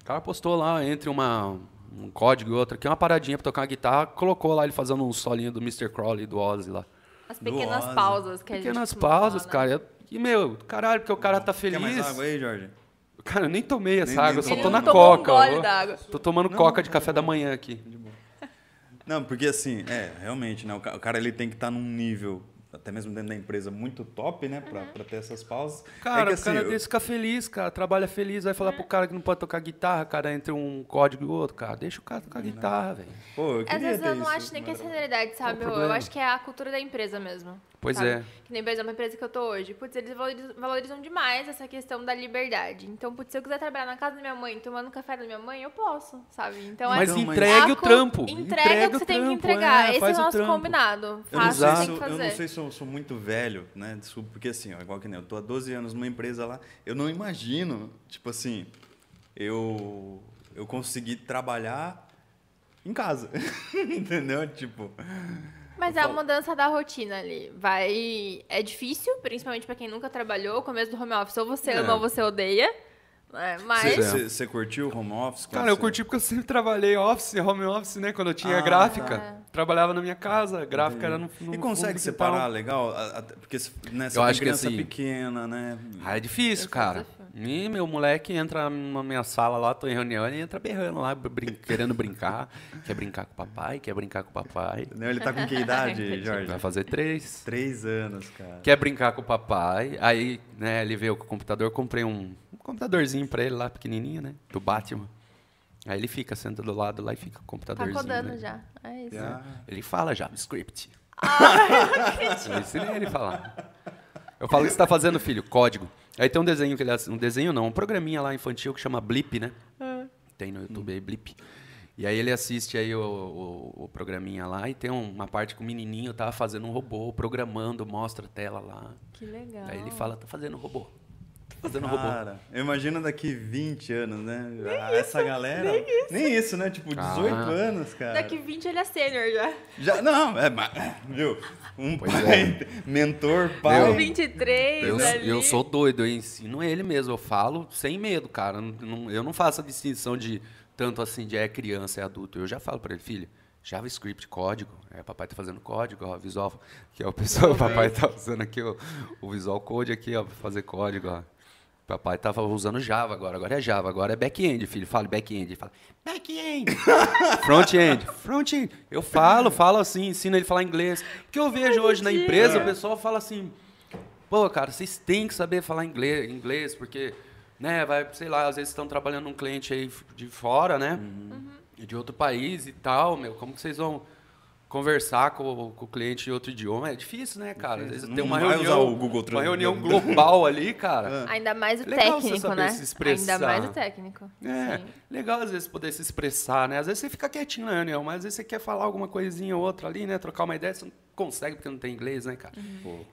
O cara postou lá entre uma, um código e outro aqui, uma paradinha pra tocar uma guitarra, colocou lá ele fazendo um solinho do Mr. Crowley, do Ozzy lá. As pequenas Ozzy. pausas que a gente Pequenas pausas, falar, né? cara. E, meu, caralho, porque o cara tá Quer feliz. mais água aí, Jorge? Cara, eu nem tomei essa Nem- água, nem eu só tô na não um coca. d'água. Tô tomando Não, coca de tá café bom. da manhã aqui. Não, porque assim, é, realmente, né? O ca- o cara ele tem que estar num nível, até mesmo dentro da empresa, muito top, né? Pra, pra ter essas pausas. Cara, é que, o assim, cara eu- desse fica feliz, cara. Trabalha feliz, vai falar pro cara que não pode tocar guitarra, cara, entre um código e outro, cara. Deixa o cara tocar guitarra, velho. Pô, eu Às vezes ter eu não isso, acho nem que é senioridade, sabe? Eu, acho que é a cultura da empresa mesmo. Pois sabe? é. Que nem, por exemplo, a empresa que eu tô hoje. Putz, eles valorizam, valorizam demais essa questão da liberdade. Então, putz, se eu quiser trabalhar na casa da minha mãe, tomando café da minha mãe, eu posso, sabe? Então, Mas é mas- entregue a o trampo. Entrega, Entrega o que você tem que trampo, entregar. é, Esse é o nosso trampo. combinado. Eu não, Faça sei o que se tem eu, que eu fazer. não sei se eu sou muito velho, né? Desculpa, porque assim, ó, igual que nem eu tô há 12 anos numa empresa lá, eu não imagino, tipo assim, eu eu consegui trabalhar em casa. *laughs* Entendeu? Tipo, Mas é a mudança da rotina ali. Vai. É difícil, principalmente pra quem nunca trabalhou. O começo do home office, ou você É. ama ou você odeia. né? Mas. É. você curtiu o home office? Cara, eu curti porque eu sempre trabalhei office, home office, né? Quando eu tinha Ah, gráfica. tá. Trabalhava na minha casa, gráfica era no, no E consegue separar legal? Porque né, você Eu tem acho que criança assim- pequena, né? Ah, é difícil, é cara. E meu moleque entra na minha sala lá, tô em reunião, ele entra berrando lá, brin- querendo brincar. *laughs* quer brincar com o papai, quer brincar com o papai. Entendeu? Ele tá com que idade, *laughs* Jorge? Vai fazer três. Três anos, cara. Quer brincar com o papai. Aí, né, ele veio com o computador, eu comprei um, um computadorzinho pra ele lá, pequenininho, né? Do Batman. Aí ele fica, senta do lado lá e fica com o Tá computadorzinho. codando né? já. É isso. Já. Ele fala JavaScript. Ah, *laughs* eu ensinei ele falar. Eu falo o que você tá fazendo, filho? Código. Aí tem um desenho que ele um desenho não, um programinha lá infantil que chama Blip, né? Ah. Tem no YouTube aí, Blip. E aí ele assiste aí o, o, o programinha lá e tem uma parte que o menininho tá fazendo um robô, programando, mostra a tela lá. Que legal. Aí ele fala, tá fazendo um robô. Fazendo um robô. Cara, eu imagino daqui 20 anos, né? Ah, Essa galera. Nem isso. né? Tipo, 18 Ah. anos, cara. Daqui 20 ele é sênior já. Já, não, é, mas, viu? Um Pois pai, mentor, pai. Meu, 23 Eu, ali. eu sou doido, eu ensino ele mesmo, eu falo sem medo, cara. Eu não faço a distinção de tanto assim de é criança, é adulto. Eu já falo pra ele, filho, JavaScript, código. É, papai tá fazendo código, ó, Visual, que é o pessoal, o papai tá usando aqui o, o Visual Code aqui, ó, pra fazer código, ó. Papai tava usando Java agora, agora é Java, agora é back-end, filho. Fala back-end. Ele fala, back-end. *laughs* Front-end, front-end. Eu falo, falo assim, ensino ele a falar inglês. Porque eu vejo hoje na empresa, o pessoal fala assim, pô, cara, vocês têm que saber falar inglês, inglês porque, né, vai, sei lá, às vezes estão trabalhando num cliente aí de fora, né, de outro país e tal, meu, como que vocês vão conversar com, com o cliente de outro idioma? É difícil, né, cara? Às vezes tem uma reunião, usar o Google uma reunião global ali, cara. Ainda mais o Legal você técnico, saber né? se expressar. Ainda mais o técnico. É, Sim. legal às vezes poder se expressar, né? Às vezes você fica quietinho na reunião, mas às vezes você quer falar alguma coisinha ou outra ali, né? Trocar uma ideia, você não consegue porque não tem inglês, né, cara?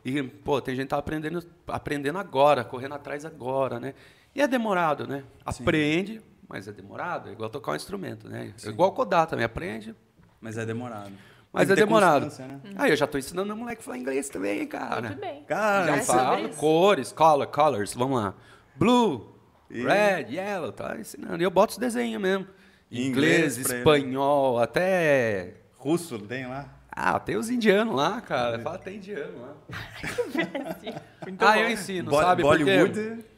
E, pô, tem gente que tá aprendendo, aprendendo agora, correndo atrás agora, né? E é demorado, né? Aprende, mas é demorado. É igual tocar um instrumento, né? É igual codar também, aprende, Mas é demorado. Mas é demorado. né? Aí eu já tô ensinando meu moleque a falar inglês também, cara. Muito bem. Cara, Já É falo cores, color, colors, vamos lá. Blue, E- red, yellow, tá ensinando. E eu boto os desenhos mesmo. Inglês, inglês pra ele. espanhol, até. russo tem lá? Ah, tem os indianos lá, cara. Fala até indiano lá. Muito *laughs* ah, bom. eu ensino, Bo- sabe? Bollywood. Porque...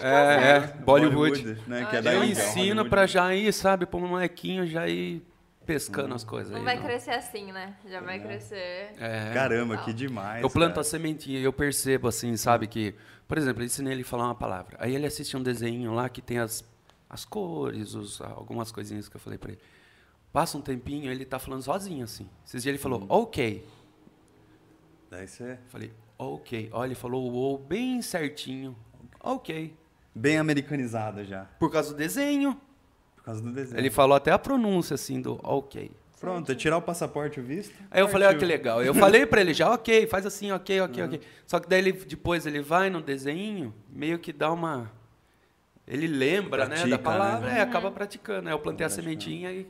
É, é, Bollywood. né? Ah, Que é da Eu ensino Hollywood. pra já ir, sabe, pro molequinho já ir pescando as coisas Não aí. vai não. crescer assim, né? Já vai crescer. É. Caramba, que demais. Eu planto cara. a sementinha e eu percebo assim, sabe, que, por exemplo, eu ensinei ele a falar uma palavra. Aí ele assiste um desenho lá que tem as, as cores, os, algumas coisinhas que eu falei pra ele. Passa um tempinho, ele tá falando sozinho assim. Esses dias ele falou, Uhum. ok. Daí você falei, ok. Olha, ele falou o O bem certinho. Ok. bem americanizada já, Por causa do desenho. Por causa do desenho. Ele falou até a pronúncia assim do ok. Pronto, é tirar o passaporte, o visto. Aí eu falei, olha partiu. que legal. Eu falei pra ele já, ok, faz assim, ok, ok, Uhum. ok. Só que daí ele, depois ele vai no desenho, meio que dá uma. Ele lembra, né, Pratica, da palavra, né? é, acaba praticando. Aí eu plantei a sementinha e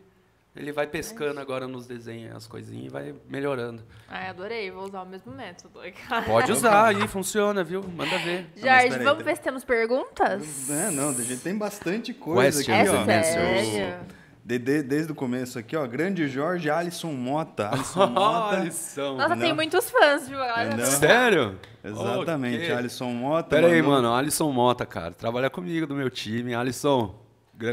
ele vai pescando agora nos desenhos, as coisinhas e vai melhorando. Ai, adorei. Vou usar o mesmo método. *laughs* Pode usar aí, funciona, viu? Manda ver. Jorge, vamos tem- ver se temos perguntas? É, não, a gente tem bastante coisa Questions aqui, É ó. answers. sério? De- de- desde o começo aqui, ó. Grande Jorge Alisson Mota. Alisson *laughs* Mota. Alisson. Nossa, tem Não. muitos fãs, viu? Entendeu? tá- Sério? Exatamente, Ok. Alisson Mota. Pera aí, mandou- mano. Alisson Mota, cara. Trabalha comigo do meu time. Alisson,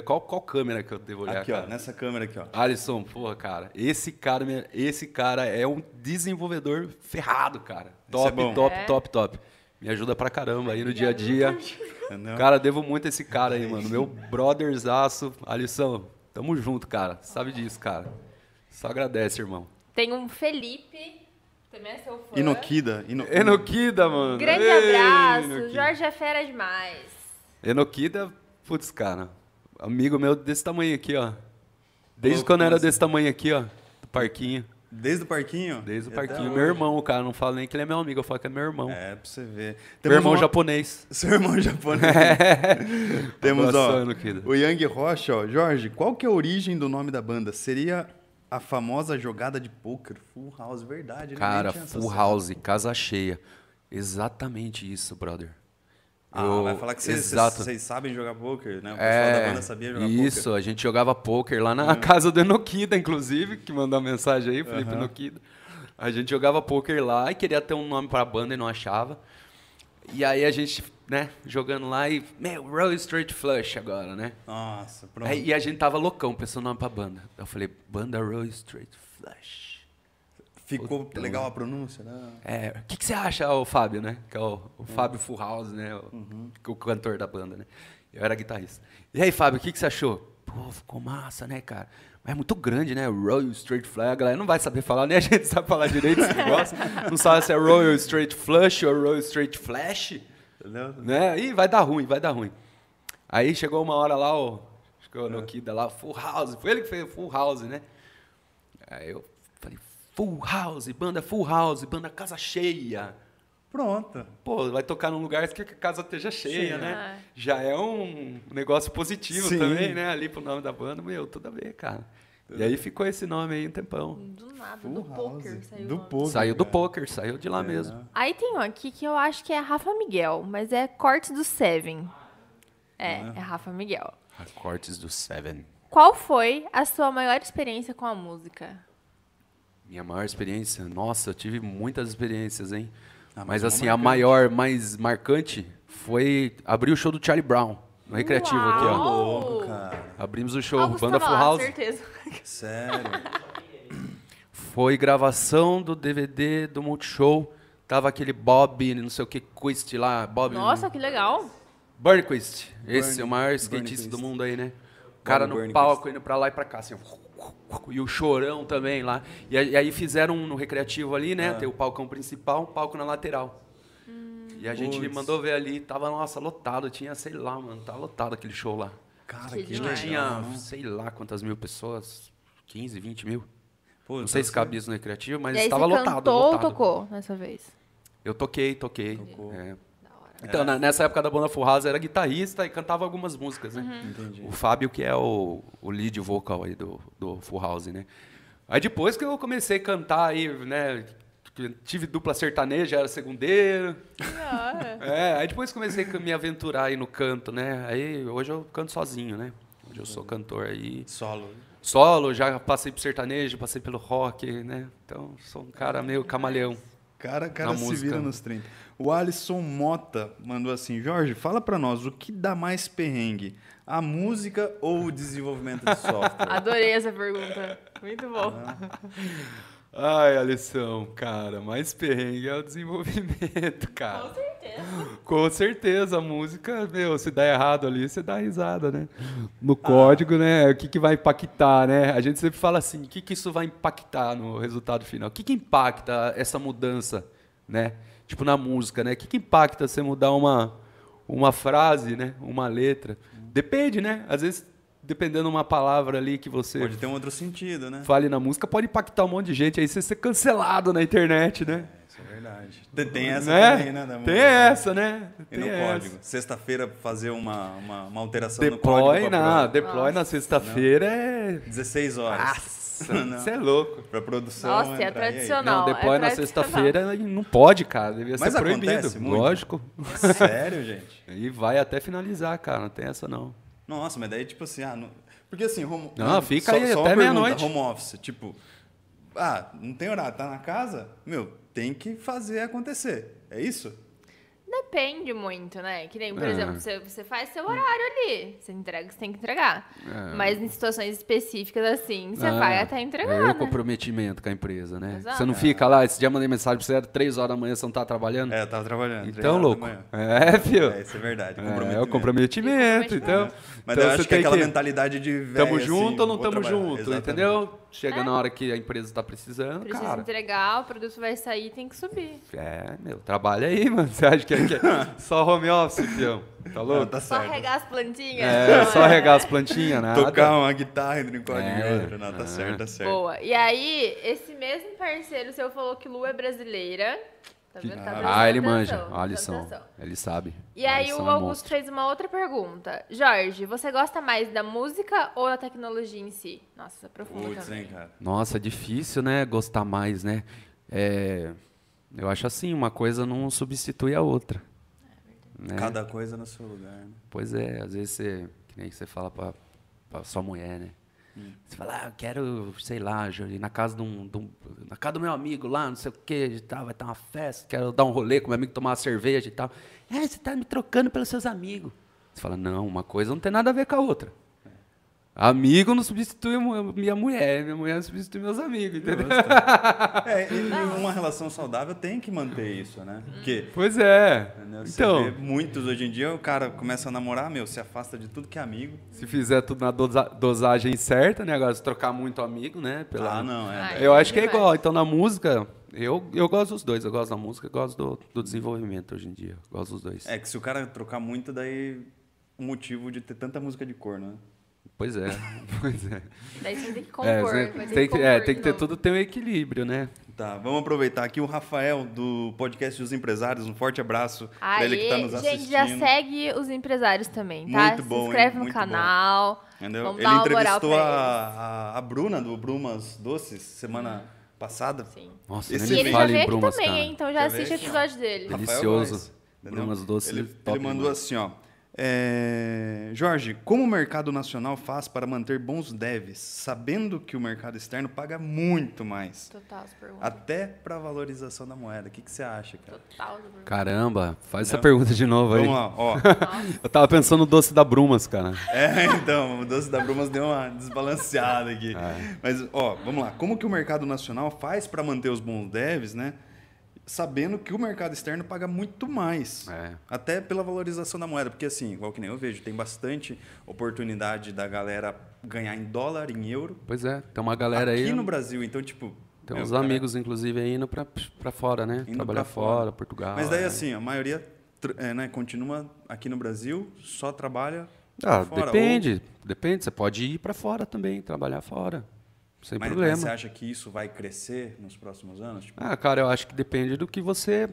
qual, qual câmera que eu devo olhar, Aqui, ó, cara? nessa câmera aqui, ó. Alisson, porra, cara, esse cara, esse cara é um desenvolvedor ferrado, cara. Top, é top, É? top, top. Me ajuda pra caramba aí no dia a dia. Entendeu? Cara, devo muito a esse cara aí, mano. Meu brotherzaço. Alisson, tamo junto, cara. Sabe disso, cara. Só agradece, irmão. Tem um Felipe, também é seu fã. Inoquida. Ino... Enoquida, mano. Grande Ei, abraço. Enoquida. Jorge é fera demais. Enoquida, putz, cara. Amigo meu desse tamanho aqui, ó. Desde quando era desse tamanho aqui, ó. Do parquinho. Desde o parquinho? Desde o parquinho. hoje. Meu irmão, cara. Não falo nem que ele é meu amigo, eu falo que é meu irmão. É, pra você ver. meu irmão uma- japonês. *laughs* Seu irmão japonês. *laughs* Temos, Abração, ó, o Yang Rocha, ó. Jorge, qual que é a origem do nome da banda? Seria a famosa jogada de poker Full House, verdade, né? Cara, full house, casa cheia. Exatamente isso, brother. Ah, Eu- vai falar que vocês, sabem jogar poker, né? O pessoal É, da banda sabia jogar isso, poker. a gente jogava poker lá na casa do Enokida, inclusive, que mandou uma mensagem aí, Felipe. Enokida. A gente jogava poker lá e queria ter um nome pra banda e não achava. E aí a gente, né, jogando lá e, meu, Roll Straight Flush agora, né? Nossa, pronto. Aí, e a gente tava loucão pensando nome pra banda. Eu falei, banda Roll Straight Flush. Ficou legal a pronúncia, né? É, o que, que você acha, o Fábio, né? Que é o, o Fábio Full House, né? O, Uhum. o cantor da banda, né? Eu era guitarrista. E aí, Fábio, o que, que você achou? Pô, ficou massa, né, cara? Mas é muito grande, né? Royal Straight Flush. A galera não vai saber falar, nem a *laughs* gente sabe falar direito esse negócio. Não sabe se é Royal Straight Flush ou Royal Straight Flash, Entendeu? né? Ih, vai dar ruim, vai dar ruim. Aí chegou uma hora lá, o, acho que o Nokida lá, Full House. Foi ele que fez o Full House, né? Aí eu Full House, banda Full House, banda Casa Cheia. Pronto. Pô, vai tocar num lugar que a casa esteja cheia, Cheia. né? Já é um negócio positivo Sim. também, né? Ali pro nome da banda, meu, tudo a ver, cara. E aí ficou esse nome aí um tempão. Do nada, Full do House. poker saiu Do poker. Saiu do poker, saiu de lá É. mesmo. Aí tem um aqui que eu acho que é Rafa Miguel, mas é corte do Seven. É, Ah. é Rafa Miguel. Cortes do Seven. Qual foi a sua maior experiência com a música? Minha maior experiência? Nossa, eu tive muitas experiências, hein? Ah, mas uma assim, a marcante. maior, mais marcante foi abrir o show do Charlie Brown, no recreativo aqui, ó. Uau! Louco, cara. Abrimos o show, Augusto Banda tava Full lá, House. certeza. Sério. *clears throat* Foi gravação do DVD do Multishow. Tava aquele Bob, não sei o que, Quist lá. Bob. Nossa, que legal. Burnquist. Esse Burn- é o maior Burn skatista do mundo aí, né? O cara no Burnquist. palco indo pra lá e pra cá, assim. ó. E o chorão também lá. E aí e aí fizeram um no recreativo ali, né? Ah. Tem o palcão principal, um palco na lateral. E a gente Putz. mandou ver ali, tava, nossa, lotado. Tinha, sei lá, mano, tava lotado aquele show lá. Cara, Que que, legal. tinha, né? sei lá quantas mil pessoas. 15, 20 mil. Pô, Não sei se cabia isso no recreativo, mas e aí estava você lotado. cantou ou lotado. tocou nessa vez? Eu toquei, toquei. Tocou. é. Então, na- nessa época da Banda Full House, era guitarrista e cantava algumas músicas, né? Uhum. Entendi. O Fábio, que é o, o lead vocal aí do, do Full House, né? Aí depois que eu comecei a cantar aí, né? Tive dupla sertaneja, era segundeiro. É, aí depois comecei a me aventurar aí no canto, né? Aí hoje eu canto sozinho, né? Hoje eu sou cantor aí. Solo. Solo, já passei por sertanejo, passei pelo rock, né? Então, sou um cara meio camaleão. Cara, cara Na se música. vira nos 30. O Alisson Mota mandou assim: Jorge, fala pra nós, o que dá mais perrengue? A música ou o desenvolvimento de software? *laughs* Adorei essa pergunta. Muito bom. Ai, Alisson, cara, mais perrengue é o desenvolvimento, *laughs* cara. Com certeza. Com certeza, a música, meu, se dá errado ali, você dá risada, né? No código, né? O que, que vai impactar, né? A gente sempre fala assim, o que, que isso vai impactar no resultado final? O que, que impacta essa mudança, né? Tipo na música, né? O que, que impacta você mudar uma, uma frase, né? Uma letra? Depende, né? Às vezes, dependendo de uma palavra ali que você Pode ter um outro sentido, né? fale na música, pode impactar um monte de gente aí você ser cancelado na internet, né? Isso é verdade. Tem- Tem essa né? também, né? da Tem música. essa, né? E no essa. código. Sexta-feira fazer uma, uma, uma alteração no Deploy código. pra na, deploy na sexta-feira é. 16 horas. *laughs* Não. Você é louco. Pra produção. Nossa, é entrar, e aí? tradicional. Não, é deploy na tradicional. sexta-feira não pode, cara. Devia Mas ser proibido. acontece muito? Lógico. *laughs* Sério, gente? *laughs* E vai até finalizar, cara. Não tem essa não. Nossa, mas daí, tipo assim, ah, não... porque assim, home... Não, fica só, aí só até meia-noite. Home office, tipo, ah, não tem horário, tá na casa? Meu, tem que fazer acontecer. É isso? Depende muito, né? Que nem, por É. exemplo, você, você faz seu horário ali. Você entrega o que você tem que entregar. É. Mas em situações específicas assim, você Ah, vai até entregar, É o né? comprometimento com a empresa, né? Exato. Você não fica lá, esse dia eu mandei mensagem pra você, era 3 horas da manhã, você não tá trabalhando? É, eu tava trabalhando. três então, louco. É, filho. É, isso é verdade. É, comprometimento. é o comprometimento, então. Mas então eu acho que é tem aquela mentalidade de velho, Tamo assim, junto ou não tamo trabalhar. junto, Exatamente. entendeu? Chega na hora que a empresa tá precisando, Precisa cara. entregar, o produto vai sair, tem que subir. É, meu, trabalha aí, *laughs* mano. Você acha que é, que é *laughs* só home office, fião? Tá Não, louco? tá Só regar as plantinhas. É, só regar as plantinhas, nada. Tocar uma guitarra entre um código É, e outro. Não, tá é. certo, tá certo. Boa. E aí, esse mesmo parceiro seu falou que Lu é brasileira. Tá vendo? Tá Ah, ele atenção, manja. prestando Alisson. atenção. Ele sabe. E aí o é um Augusto fez uma outra pergunta. Jorge, você gosta mais da música ou da tecnologia em si? Nossa, profunda também. hein, cara. Nossa, difícil, né? Gostar mais, né? É, eu acho assim, uma coisa não substitui a outra. né? Cada coisa no seu lugar. né? Pois é, às vezes você, que nem você fala pra sua mulher, né? Você fala, ah, eu quero, sei lá, ir na casa de um, de um- na casa do meu amigo lá, não sei o que, e tal, vai ter uma festa, quero dar um rolê com meu amigo, tomar uma cerveja e tal. É, você tá me trocando pelos seus amigos. Você fala, não, uma coisa não tem nada a ver com a outra. Amigo não substitui minha mulher, minha mulher não substitui meus amigos, entendeu? É, e, uma relação saudável tem que manter isso, né? Porque Pois é. entendeu? você Então, vê muitos hoje em dia, o cara começa a namorar, meu, se afasta de tudo que é amigo. se fizer tudo na dosa- dosagem certa, né? Agora, se trocar muito amigo, né? Pela, Ah, não, é. Eu acho que é igual. Então, na música, eu, eu gosto dos dois. Eu gosto da música e gosto do, do desenvolvimento hoje em dia. Eu gosto dos dois. É que se o cara trocar muito, daí o motivo de ter tanta música de cor, né? Pois é. *laughs* pois é. Daí você tem que compor. É, você ter tem, que, é, compor tem de que ter tudo ter um equilíbrio, né? Tá, vamos aproveitar aqui o Rafael do podcast dos empresários. Um forte abraço pra ele que tá nos gente, assistindo. já segue os empresários também, tá? Muito bom, Se inscreve hein? no Muito canal. Entendeu? Vamos Ele dar uma moral entrevistou pra a, a, a Bruna do Brumas Doces semana passada. Sim. Nossa, Esse ele já veio aqui Brumas, também, cara. hein? Então já assiste o episódio dele. Delicioso. Brumas Doces, Ele, top ele mandou assim, ó. É, Jorge, como o mercado nacional faz para manter bons devs, sabendo que o mercado externo paga muito mais? Total, essa pergunta. Até para a valorização da moeda. O que, que você acha, cara? Total. essa. Caramba, faz essa Não. pergunta de novo aí. Vamos lá, ó. *laughs* Eu tava pensando no doce da Brumas, cara. É, então, o doce da Brumas deu uma desbalanceada aqui. É. Mas, ó, vamos lá. Como que o mercado nacional faz para manter os bons devs, né? Sabendo que o mercado externo paga muito mais. É. Até pela valorização da moeda. Porque, assim, igual que nem eu vejo, tem bastante oportunidade da galera ganhar em dólar, em euro. Pois é, tem uma galera aqui aí. no Brasil. Então, tipo. Tem uns cara, amigos, inclusive, aí indo pra, pra fora, né? Indo Trabalhar fora. fora, Portugal. Mas daí, é. assim, a maioria é, né, continua aqui no Brasil, só trabalha Ah, fora. depende, depende. Você pode ir pra fora também, trabalhar fora. Sem Mas, problema. mas você acha que isso vai crescer nos próximos anos? Tipo, Ah, cara, eu acho que depende do que você.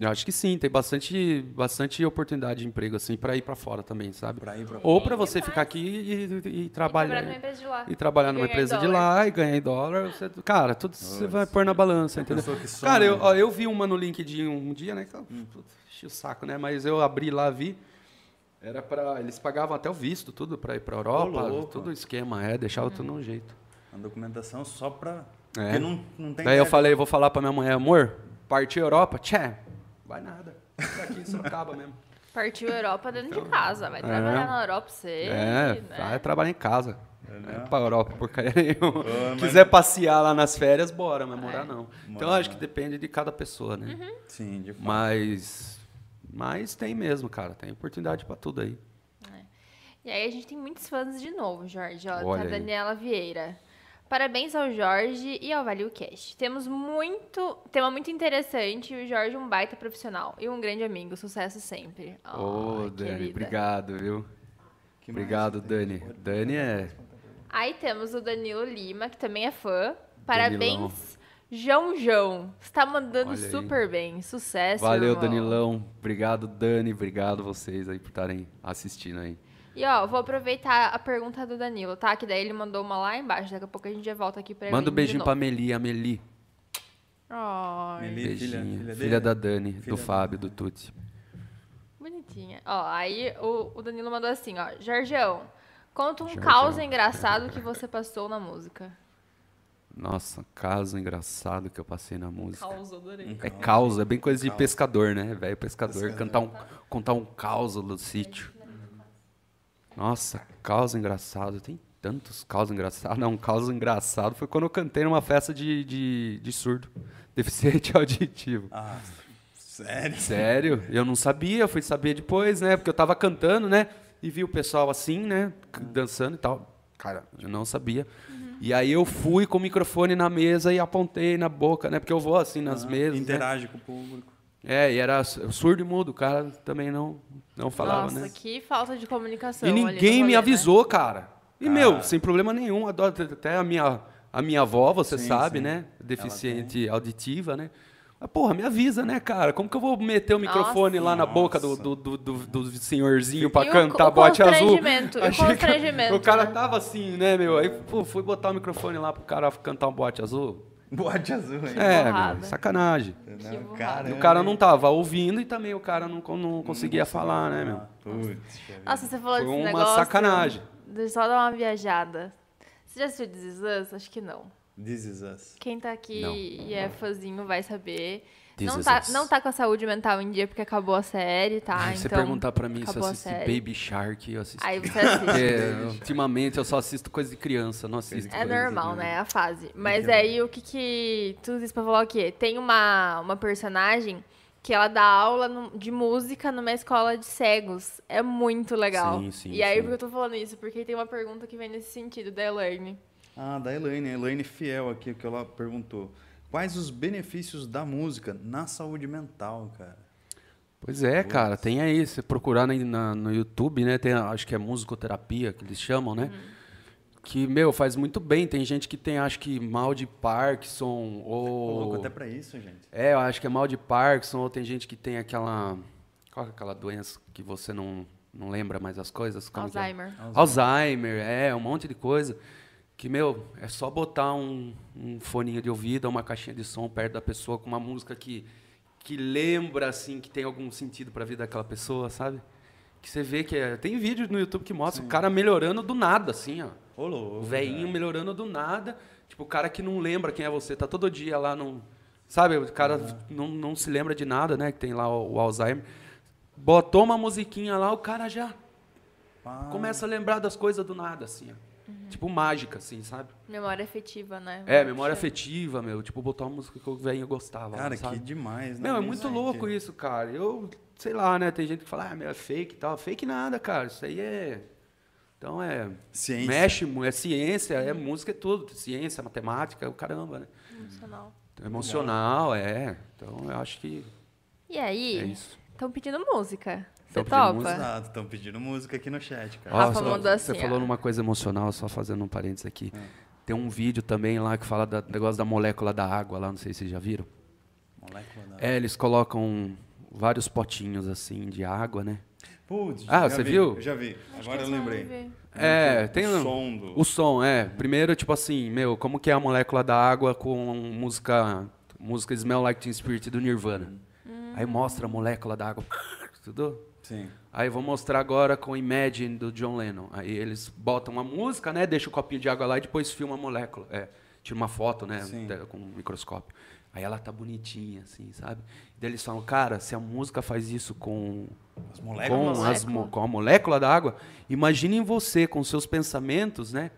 Eu acho que sim, tem bastante, bastante oportunidade de emprego assim para ir para fora também, sabe? Pra ir pra Ou para você ficar aqui e, e- e trabalhar lá. e trabalhar numa empresa de lá e ganhar em dólar, você- cara, tudo você vai pôr na balança, entendeu? Cara, eu, ó, eu vi uma no LinkedIn um dia, né? que eu- putz, Enchi o saco, né? Mas eu abri lá, vi. Era para eles pagavam até o visto, tudo para ir para Europa, Ô, louco. tudo esquema, é, deixava tudo num jeito. Uma documentação só pra. É. Porque não, não tem. Daí eu falei, vou falar pra minha mulher, amor, partiu Europa? Tchê, vai nada. Aqui em Sorocaba mesmo. *laughs* Partiu Europa dentro de casa. Vai trabalhar na Europa você. Então, É, né? vai trabalhar em casa. É, Não né? é pra Europa, porcaria *laughs* nenhuma. mas- Quiser passear lá nas férias, bora, mas É. morar não. Então eu Morar acho que não. depende de cada pessoa, né? Uhum. Sim, de fato. Mas, mas tem mesmo, cara. Tem oportunidade pra tudo aí. E aí a gente tem muitos fãs de novo, Jorge. Ó, Olha tá a aí. Daniela Vieira. Parabéns ao Jorge e ao Value Cash. Temos muito, tema muito interessante e o Jorge um baita profissional e um grande amigo. Sucesso sempre. Ô, Oh, Dani, querida. obrigado, viu? Que Obrigado, tem? Dani. Dani é. Aí temos o Danilo Lima, que também é fã. Danilão. Parabéns, João João. Está mandando Olha aí. super bem. Sucesso, Valeu, irmão. Danilão. Obrigado, Dani. Obrigado vocês aí por estarem assistindo aí. E ó, vou aproveitar a pergunta do Danilo, tá? Que daí ele mandou uma lá embaixo. Daqui a pouco a gente já volta aqui pra ele. Manda um beijinho pra Meli, a Meli. Ai, Meli, Beijinho. filha- Filha, filha da Dani, Filha do Fábio, do Tuti. bonitinha. Ó, aí o, o Danilo mandou assim, ó. Jorgeão, conta um Jorgeão. caos engraçado que você passou na música. Nossa, caso engraçado que eu passei na música. Caos, adorei. É caos, é bem coisa de Caos. pescador, né? Velho pescador, Pescador. cantar um, contar um caos do sítio. Nossa, caos engraçado. Tem tantos caos engraçados. *laughs* Não, um caos engraçado foi quando eu cantei numa festa de, de, de surdo, *laughs* deficiente auditivo. Ah, sério? Sério? Eu não sabia, eu fui saber depois, né? Porque eu tava cantando, né? E vi o pessoal assim, né? c- Dançando e tal. Cara, eu não sabia. E aí eu fui com o microfone na mesa e apontei na boca, né? Porque eu vou assim nas Ah, mesas. né? Interage com o público. É, e era su- surdo e mudo, o cara também não, não falava, Nossa, né? que falta de comunicação. E ninguém me rolê, né? avisou, cara. E, Cara. meu, sem problema nenhum. Adoro, até a minha, a minha avó, você Sim, sabe, sim. né? Deficiente auditiva, né? Mas, porra, me avisa, né, cara? Como que eu vou meter o Nossa. microfone lá na boca do, Nossa. do, do, do- do senhorzinho pra E o- cantar o bote azul? constrangimento, o *laughs* Achei que- constrangimento, O cara né? tava assim, né, meu? Aí pô, fui botar o microfone lá pro cara cantar um bote azul. *laughs* Boate azul, hein? É, borrada. meu, sacanagem. Não, burrada. caramba, O cara não tava ouvindo e também o cara não, não conseguia falar, né, meu? Putz, Nossa, você falou Foi desse uma negócio. sacanagem. Deixa eu só dar uma viajada. Você já assistiu This Is Us? Acho que não. This is us. Quem tá aqui Não. e é fãzinho vai saber. This não, tá, não tá com a saúde mental em dia porque acabou a série, tá? Ai, você então, perguntar pra mim se eu acabou a assisti série. Baby Shark, eu assisti. Aí você assiste. Porque, *laughs* ultimamente eu só assisto coisa de criança, não assisto. É normal, de- né? É a fase. Mas Entendo. aí o que que. Tudo isso pra falar o quê? Tem uma, uma personagem que ela dá aula no- de música numa escola de cegos. É muito legal. Sim, sim, E aí sim. por que eu tô falando isso? Porque tem uma pergunta que vem nesse sentido, da Elaine. Ah, da Elaine. A Elaine Fiel aqui, que ela perguntou. Quais os benefícios da música na saúde mental, cara? Pois é, cara, tem aí, você procurar na, na- no YouTube, né? Tem, acho que é musicoterapia que eles chamam, né? Que, meu, faz muito bem. Tem gente que tem, acho que, mal de Parkinson ou. louco até pra isso, gente. É, eu acho que é mal de Parkinson, ou tem gente que tem aquela. Qual que é aquela doença que você não, não lembra mais as coisas? Como que é? Alzheimer. Alzheimer, é, um monte de coisa. Que, meu, é só botar um, um foninho de ouvido, uma caixinha de som perto da pessoa com uma música que, que lembra, assim, que tem algum sentido pra vida daquela pessoa, sabe? Que você vê que é, tem vídeo no YouTube que mostra o cara melhorando do nada, assim, ó. Ô, louco. O velhinho melhorando do nada. Tipo, o cara que não lembra quem é você, tá todo dia lá num. Sabe, o cara não, não se lembra de nada, né? Que tem lá o, o Alzheimer. Botou uma musiquinha lá, o cara já Pá. começa a lembrar das coisas do nada, assim, ó. Tipo mágica, assim, sabe? Memória afetiva, né? É, memória Puxa. afetiva, meu. Tipo, botar uma música que o velhinho gostava. Cara, sabe? que demais, né? Não, é muito louco isso, cara. Eu, sei lá, né? Tem gente que fala, ah, meu, é fake e tal. Fake nada, cara. Isso aí é. Então é. Ciência. Mexe, é ciência, é música, é tudo. Ciência, matemática, é o caramba, né? Emocional. Então, emocional, é. Então eu acho que E aí? é isso. Estão pedindo música. Você topa? estão pedindo música aqui no chat, cara. Rafa mandou assim, você ó. falou numa coisa emocional, só fazendo um parênteses aqui. É. Tem um vídeo também lá que fala do negócio da molécula da água lá, não sei se vocês já viram. Molécula da- É, eles colocam vários potinhos assim de água, né? Putz, Ah, já você vi, viu? Já vi. Acho Agora eu lembrei. É, o tem um- som do... O som, é. Primeiro, tipo assim, meu, como que é a molécula da água com música, música Smell Like Teen Spirit do Nirvana. Aí mostra a molécula da água, *laughs* tudo. Sim. Aí vou mostrar agora com Imagine do John Lennon. Aí eles botam uma música, né, deixa o copinho de água lá e depois filma a molécula. É, tira uma foto, né, Sim. com um microscópio. Aí ela tá bonitinha, assim, sabe? Daí eles falam, cara, se a música faz isso com As moléculas. com, as com a molécula da água, imaginem você com seus pensamentos, né?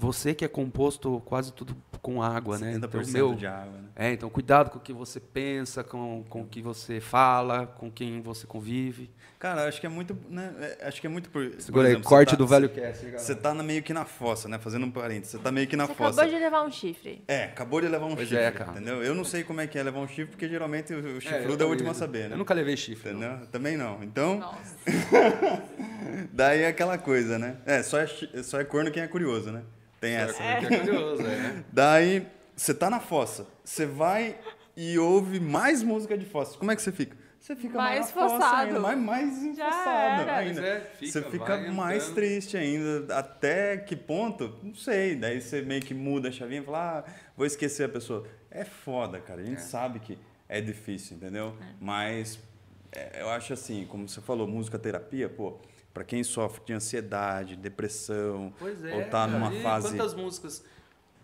Você que é composto quase tudo com água, né? 70% Então, meu, de água, né? é, então cuidado com o que você pensa, com, com o que você fala, com quem você convive. Cara, acho que é muito, né? é, Acho que é muito por. por Segura aí, exemplo, corte você tá- do velho. Você tá na- meio que na fossa, né? Fazendo um parênteses. Você tá meio que na Você fossa. acabou de levar um chifre. É, acabou de levar um Pois chifre, é, cara. entendeu? Eu não sei como é que é levar um chifre, porque geralmente o É, chifrudo eu é, o último a saber, né? Eu nunca levei chifre. não. Entendeu? Também não. Então, Nossa. *laughs* daí é aquela coisa, né? É, só é, só é corno quem é curioso, né? Tem essa. É, é curioso, é. *laughs* Daí, você tá na fossa, você vai e ouve mais música de fossa. Como é que você fica? Você fica mais, Mais forçado. ainda, mais, mais era. ainda. É, fica, você fica mais entrando. triste ainda. Até que ponto? Não sei. Daí você meio que muda a chavinha e fala, ah, vou esquecer a pessoa. É foda, cara. A gente É. sabe que é difícil, entendeu? Mas é, eu acho assim, como você falou, música terapia, pô, pra quem sofre de ansiedade, depressão, Pois é. ou tá cara, numa e fase. Quantas músicas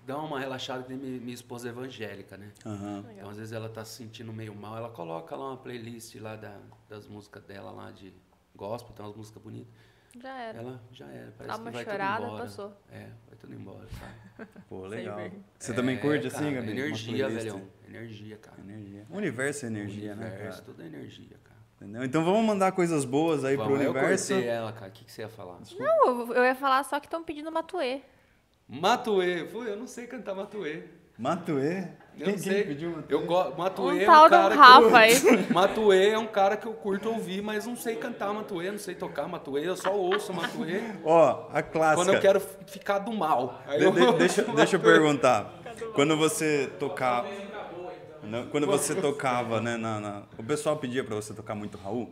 dão uma relaxada que nem minha, minha esposa é evangélica, né? Aham. Então, às vezes ela tá se sentindo meio mal, ela coloca lá uma playlist lá da, das músicas dela lá de gospel, tem umas músicas bonitas. Já era. Ela já era, parece Dá que uma vai chorada, tudo embora. passou. É, vai tudo embora, sabe? *laughs* Pô, legal. Você também É, curte cara, assim, Gabi? Energia, velhão. Energia, cara. Energia. O universo é energia, Universo, né, cara? tudo é energia, cara. Entendeu? Então vamos mandar coisas boas aí Vamos, pro eu universo. cortei ela, cara. O que, que você ia falar? Não, eu- eu ia falar só que estão pedindo Matuê. Matuê. Pô, eu não sei cantar Matuê. Matuê? Eu Quem, não quem sei. pediu Matuê? Eu gosto. Matuê Um é um do cara Rafa que aí. eu... *laughs* Matuê é um cara que eu curto ouvir, mas não sei cantar Matuê, não sei tocar Matuê, eu só ouço Matuê Ó, a clássica. quando eu quero ficar do mal. Aí De- eu- de- deixa, deixa eu perguntar. Quando você tocava. Não, Quando você tocava, né? Na, na- O pessoal pedia pra você tocar muito Raul?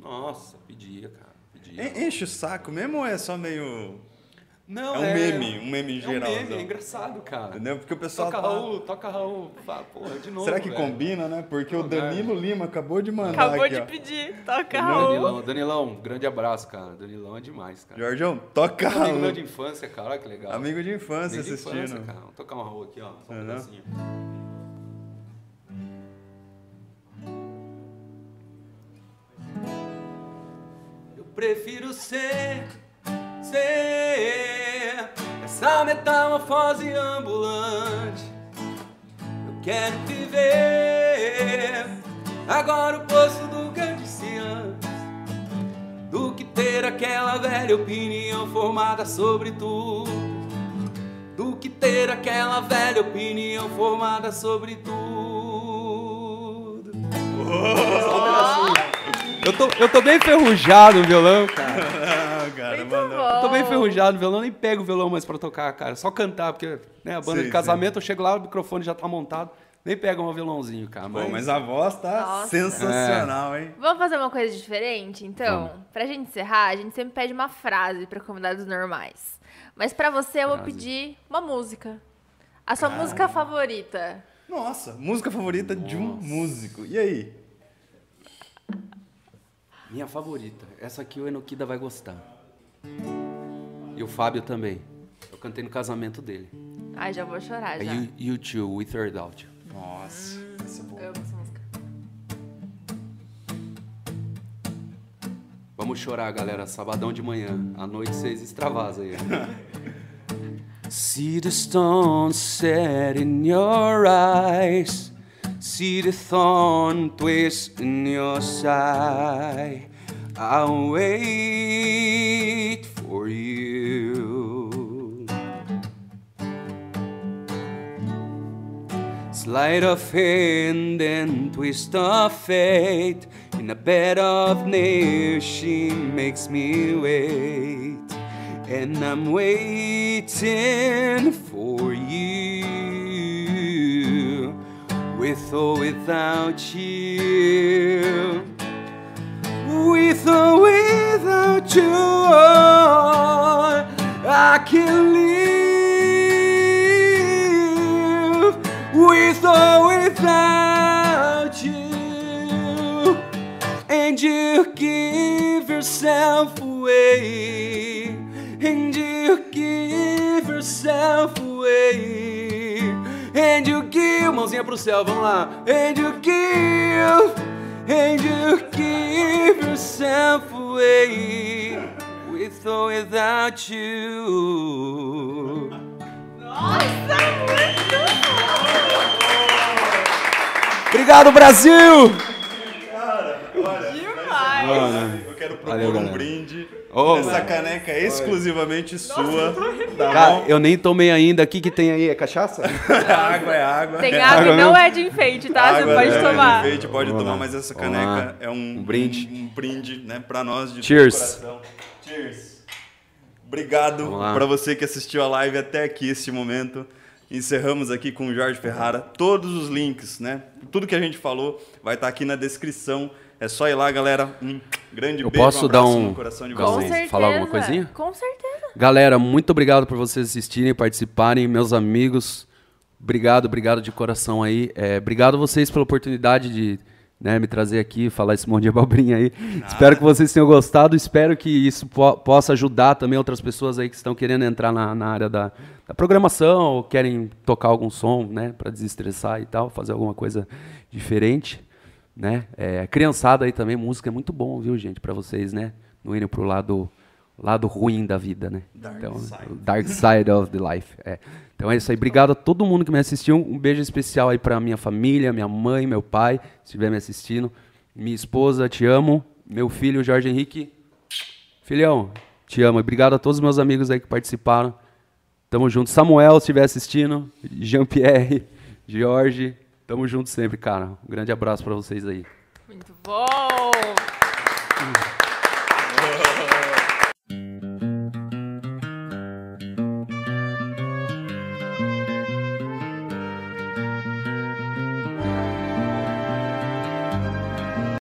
Nossa, pedia, cara. Pedia. En- Enche o saco mesmo ou é só meio. Não, É um meme, um meme É um geral. meme, é engraçado, cara. Entendeu? Porque o pessoal. Toca tá- Raul, toca Raul. Fala, porra, de novo. Será que velho. combina, né? Porque o Danilo Lima acabou de mandar Acabou aqui, de ó. pedir. Toca Raul. Danilão, Danilão, grande abraço, cara. Danilão é demais, cara. Jorjão, toca Amigo Raul. de infância, cara, olha que legal. Amigo de infância Amigo de assistindo. infância, cara. Vamos tocar um Raul aqui, ó. Só um Uhum. pedacinho. Prefiro ser, ser essa metamorfose ambulante. Eu quero viver agora o poço do disse antes do que ter aquela velha opinião formada sobre tudo. Do que ter aquela velha opinião formada sobre tudo. Pedacinho. Eu tô, eu tô bem enferrujado no violão, cara. *laughs* Ah, cara, Muito bom. Eu tô bem enferrujado no violão, nem pego o violão mais pra tocar, cara. Só cantar, porque né, a banda Sei, de casamento, eu chego lá, o microfone já tá montado. Nem pega um violãozinho, cara. Bom, mas a voz tá Nossa. sensacional, hein? Vamos fazer uma coisa diferente, então? Pra gente encerrar, a gente sempre pede uma frase pra convidados normais. Mas pra você, eu vou Frase. pedir uma música. A sua música favorita. Nossa, música favorita de um músico. E aí? Minha favorita. Essa aqui o Enokida vai gostar. E o Fábio também. Eu cantei no casamento dele. Ai, já vou chorar já. you, you Too, With or Without You. Nossa, essa é boa. Eu amo essa música. Vamos chorar, galera. Sabadão de manhã. À noite vocês extravasam aí. *laughs* See the stone set in your eyes. See the thorn twist in your side. I'll wait for you. Sleight of hand and twist of fate. In a bed of nails, she makes me wait. And I'm waiting for you. With or without you. With or without you. I can live with or without you. And you give yourself away. And you give yourself away. And you give. Mãozinha pro céu, vamos lá. And you give. And you give yourself away. With or without you. Nossa, muito Obrigado, Brasil! demais. Eu quero propor Valeu, um galera. brinde. Ô, Essa mano. caneca é exclusivamente sua. Tá Cara, eu nem tomei ainda. O que, que tem aí? É cachaça? *laughs* água é água. Tem é água e Água não é de enfeite, tá? Você Água pode é tomar. Enfeite, pode Vamos tomar, lá. mas essa Vamos caneca lá. é um, Um brinde. um, um brinde, né, pra nós de Cheers. todo coração. Cheers. Obrigado pra você que assistiu a live até aqui esse momento. Encerramos aqui com o Jorge Ferrara. Todos os links, né? Tudo que a gente falou vai estar aqui na descrição. É só ir lá, galera. Um grande Eu beijo, posso um dar um- no coração de Com Com vocês. certeza. Falar alguma coisinha? Com certeza. Galera, muito obrigado por vocês assistirem, participarem, meus amigos. Obrigado, obrigado de coração aí. É, obrigado vocês pela oportunidade de né, me trazer aqui, falar esse monte de abobrinha aí. Espero que vocês tenham gostado. Espero que isso po- possa ajudar também outras pessoas aí que estão querendo entrar na, na área da, da programação ou querem tocar algum som, né, para desestressar e tal, fazer alguma coisa diferente, né? É, criançada aí também, música é muito bom, viu, gente, para vocês, né? Não irem pro lado lado ruim da vida, né? Dark então, side. Dark side of the life. É. Então é isso aí. Obrigado a todo mundo que me assistiu. Um beijo especial aí pra minha família, minha mãe, meu pai, se estiver me assistindo. Minha esposa, te amo. Meu filho, Jorge Henrique. Filhão, te amo. Obrigado a todos os meus amigos aí que participaram. Tamo junto. Samuel, se estiver assistindo. Jean-Pierre, Jorge. Tamo junto sempre, cara. Um grande abraço pra vocês aí. Muito bom.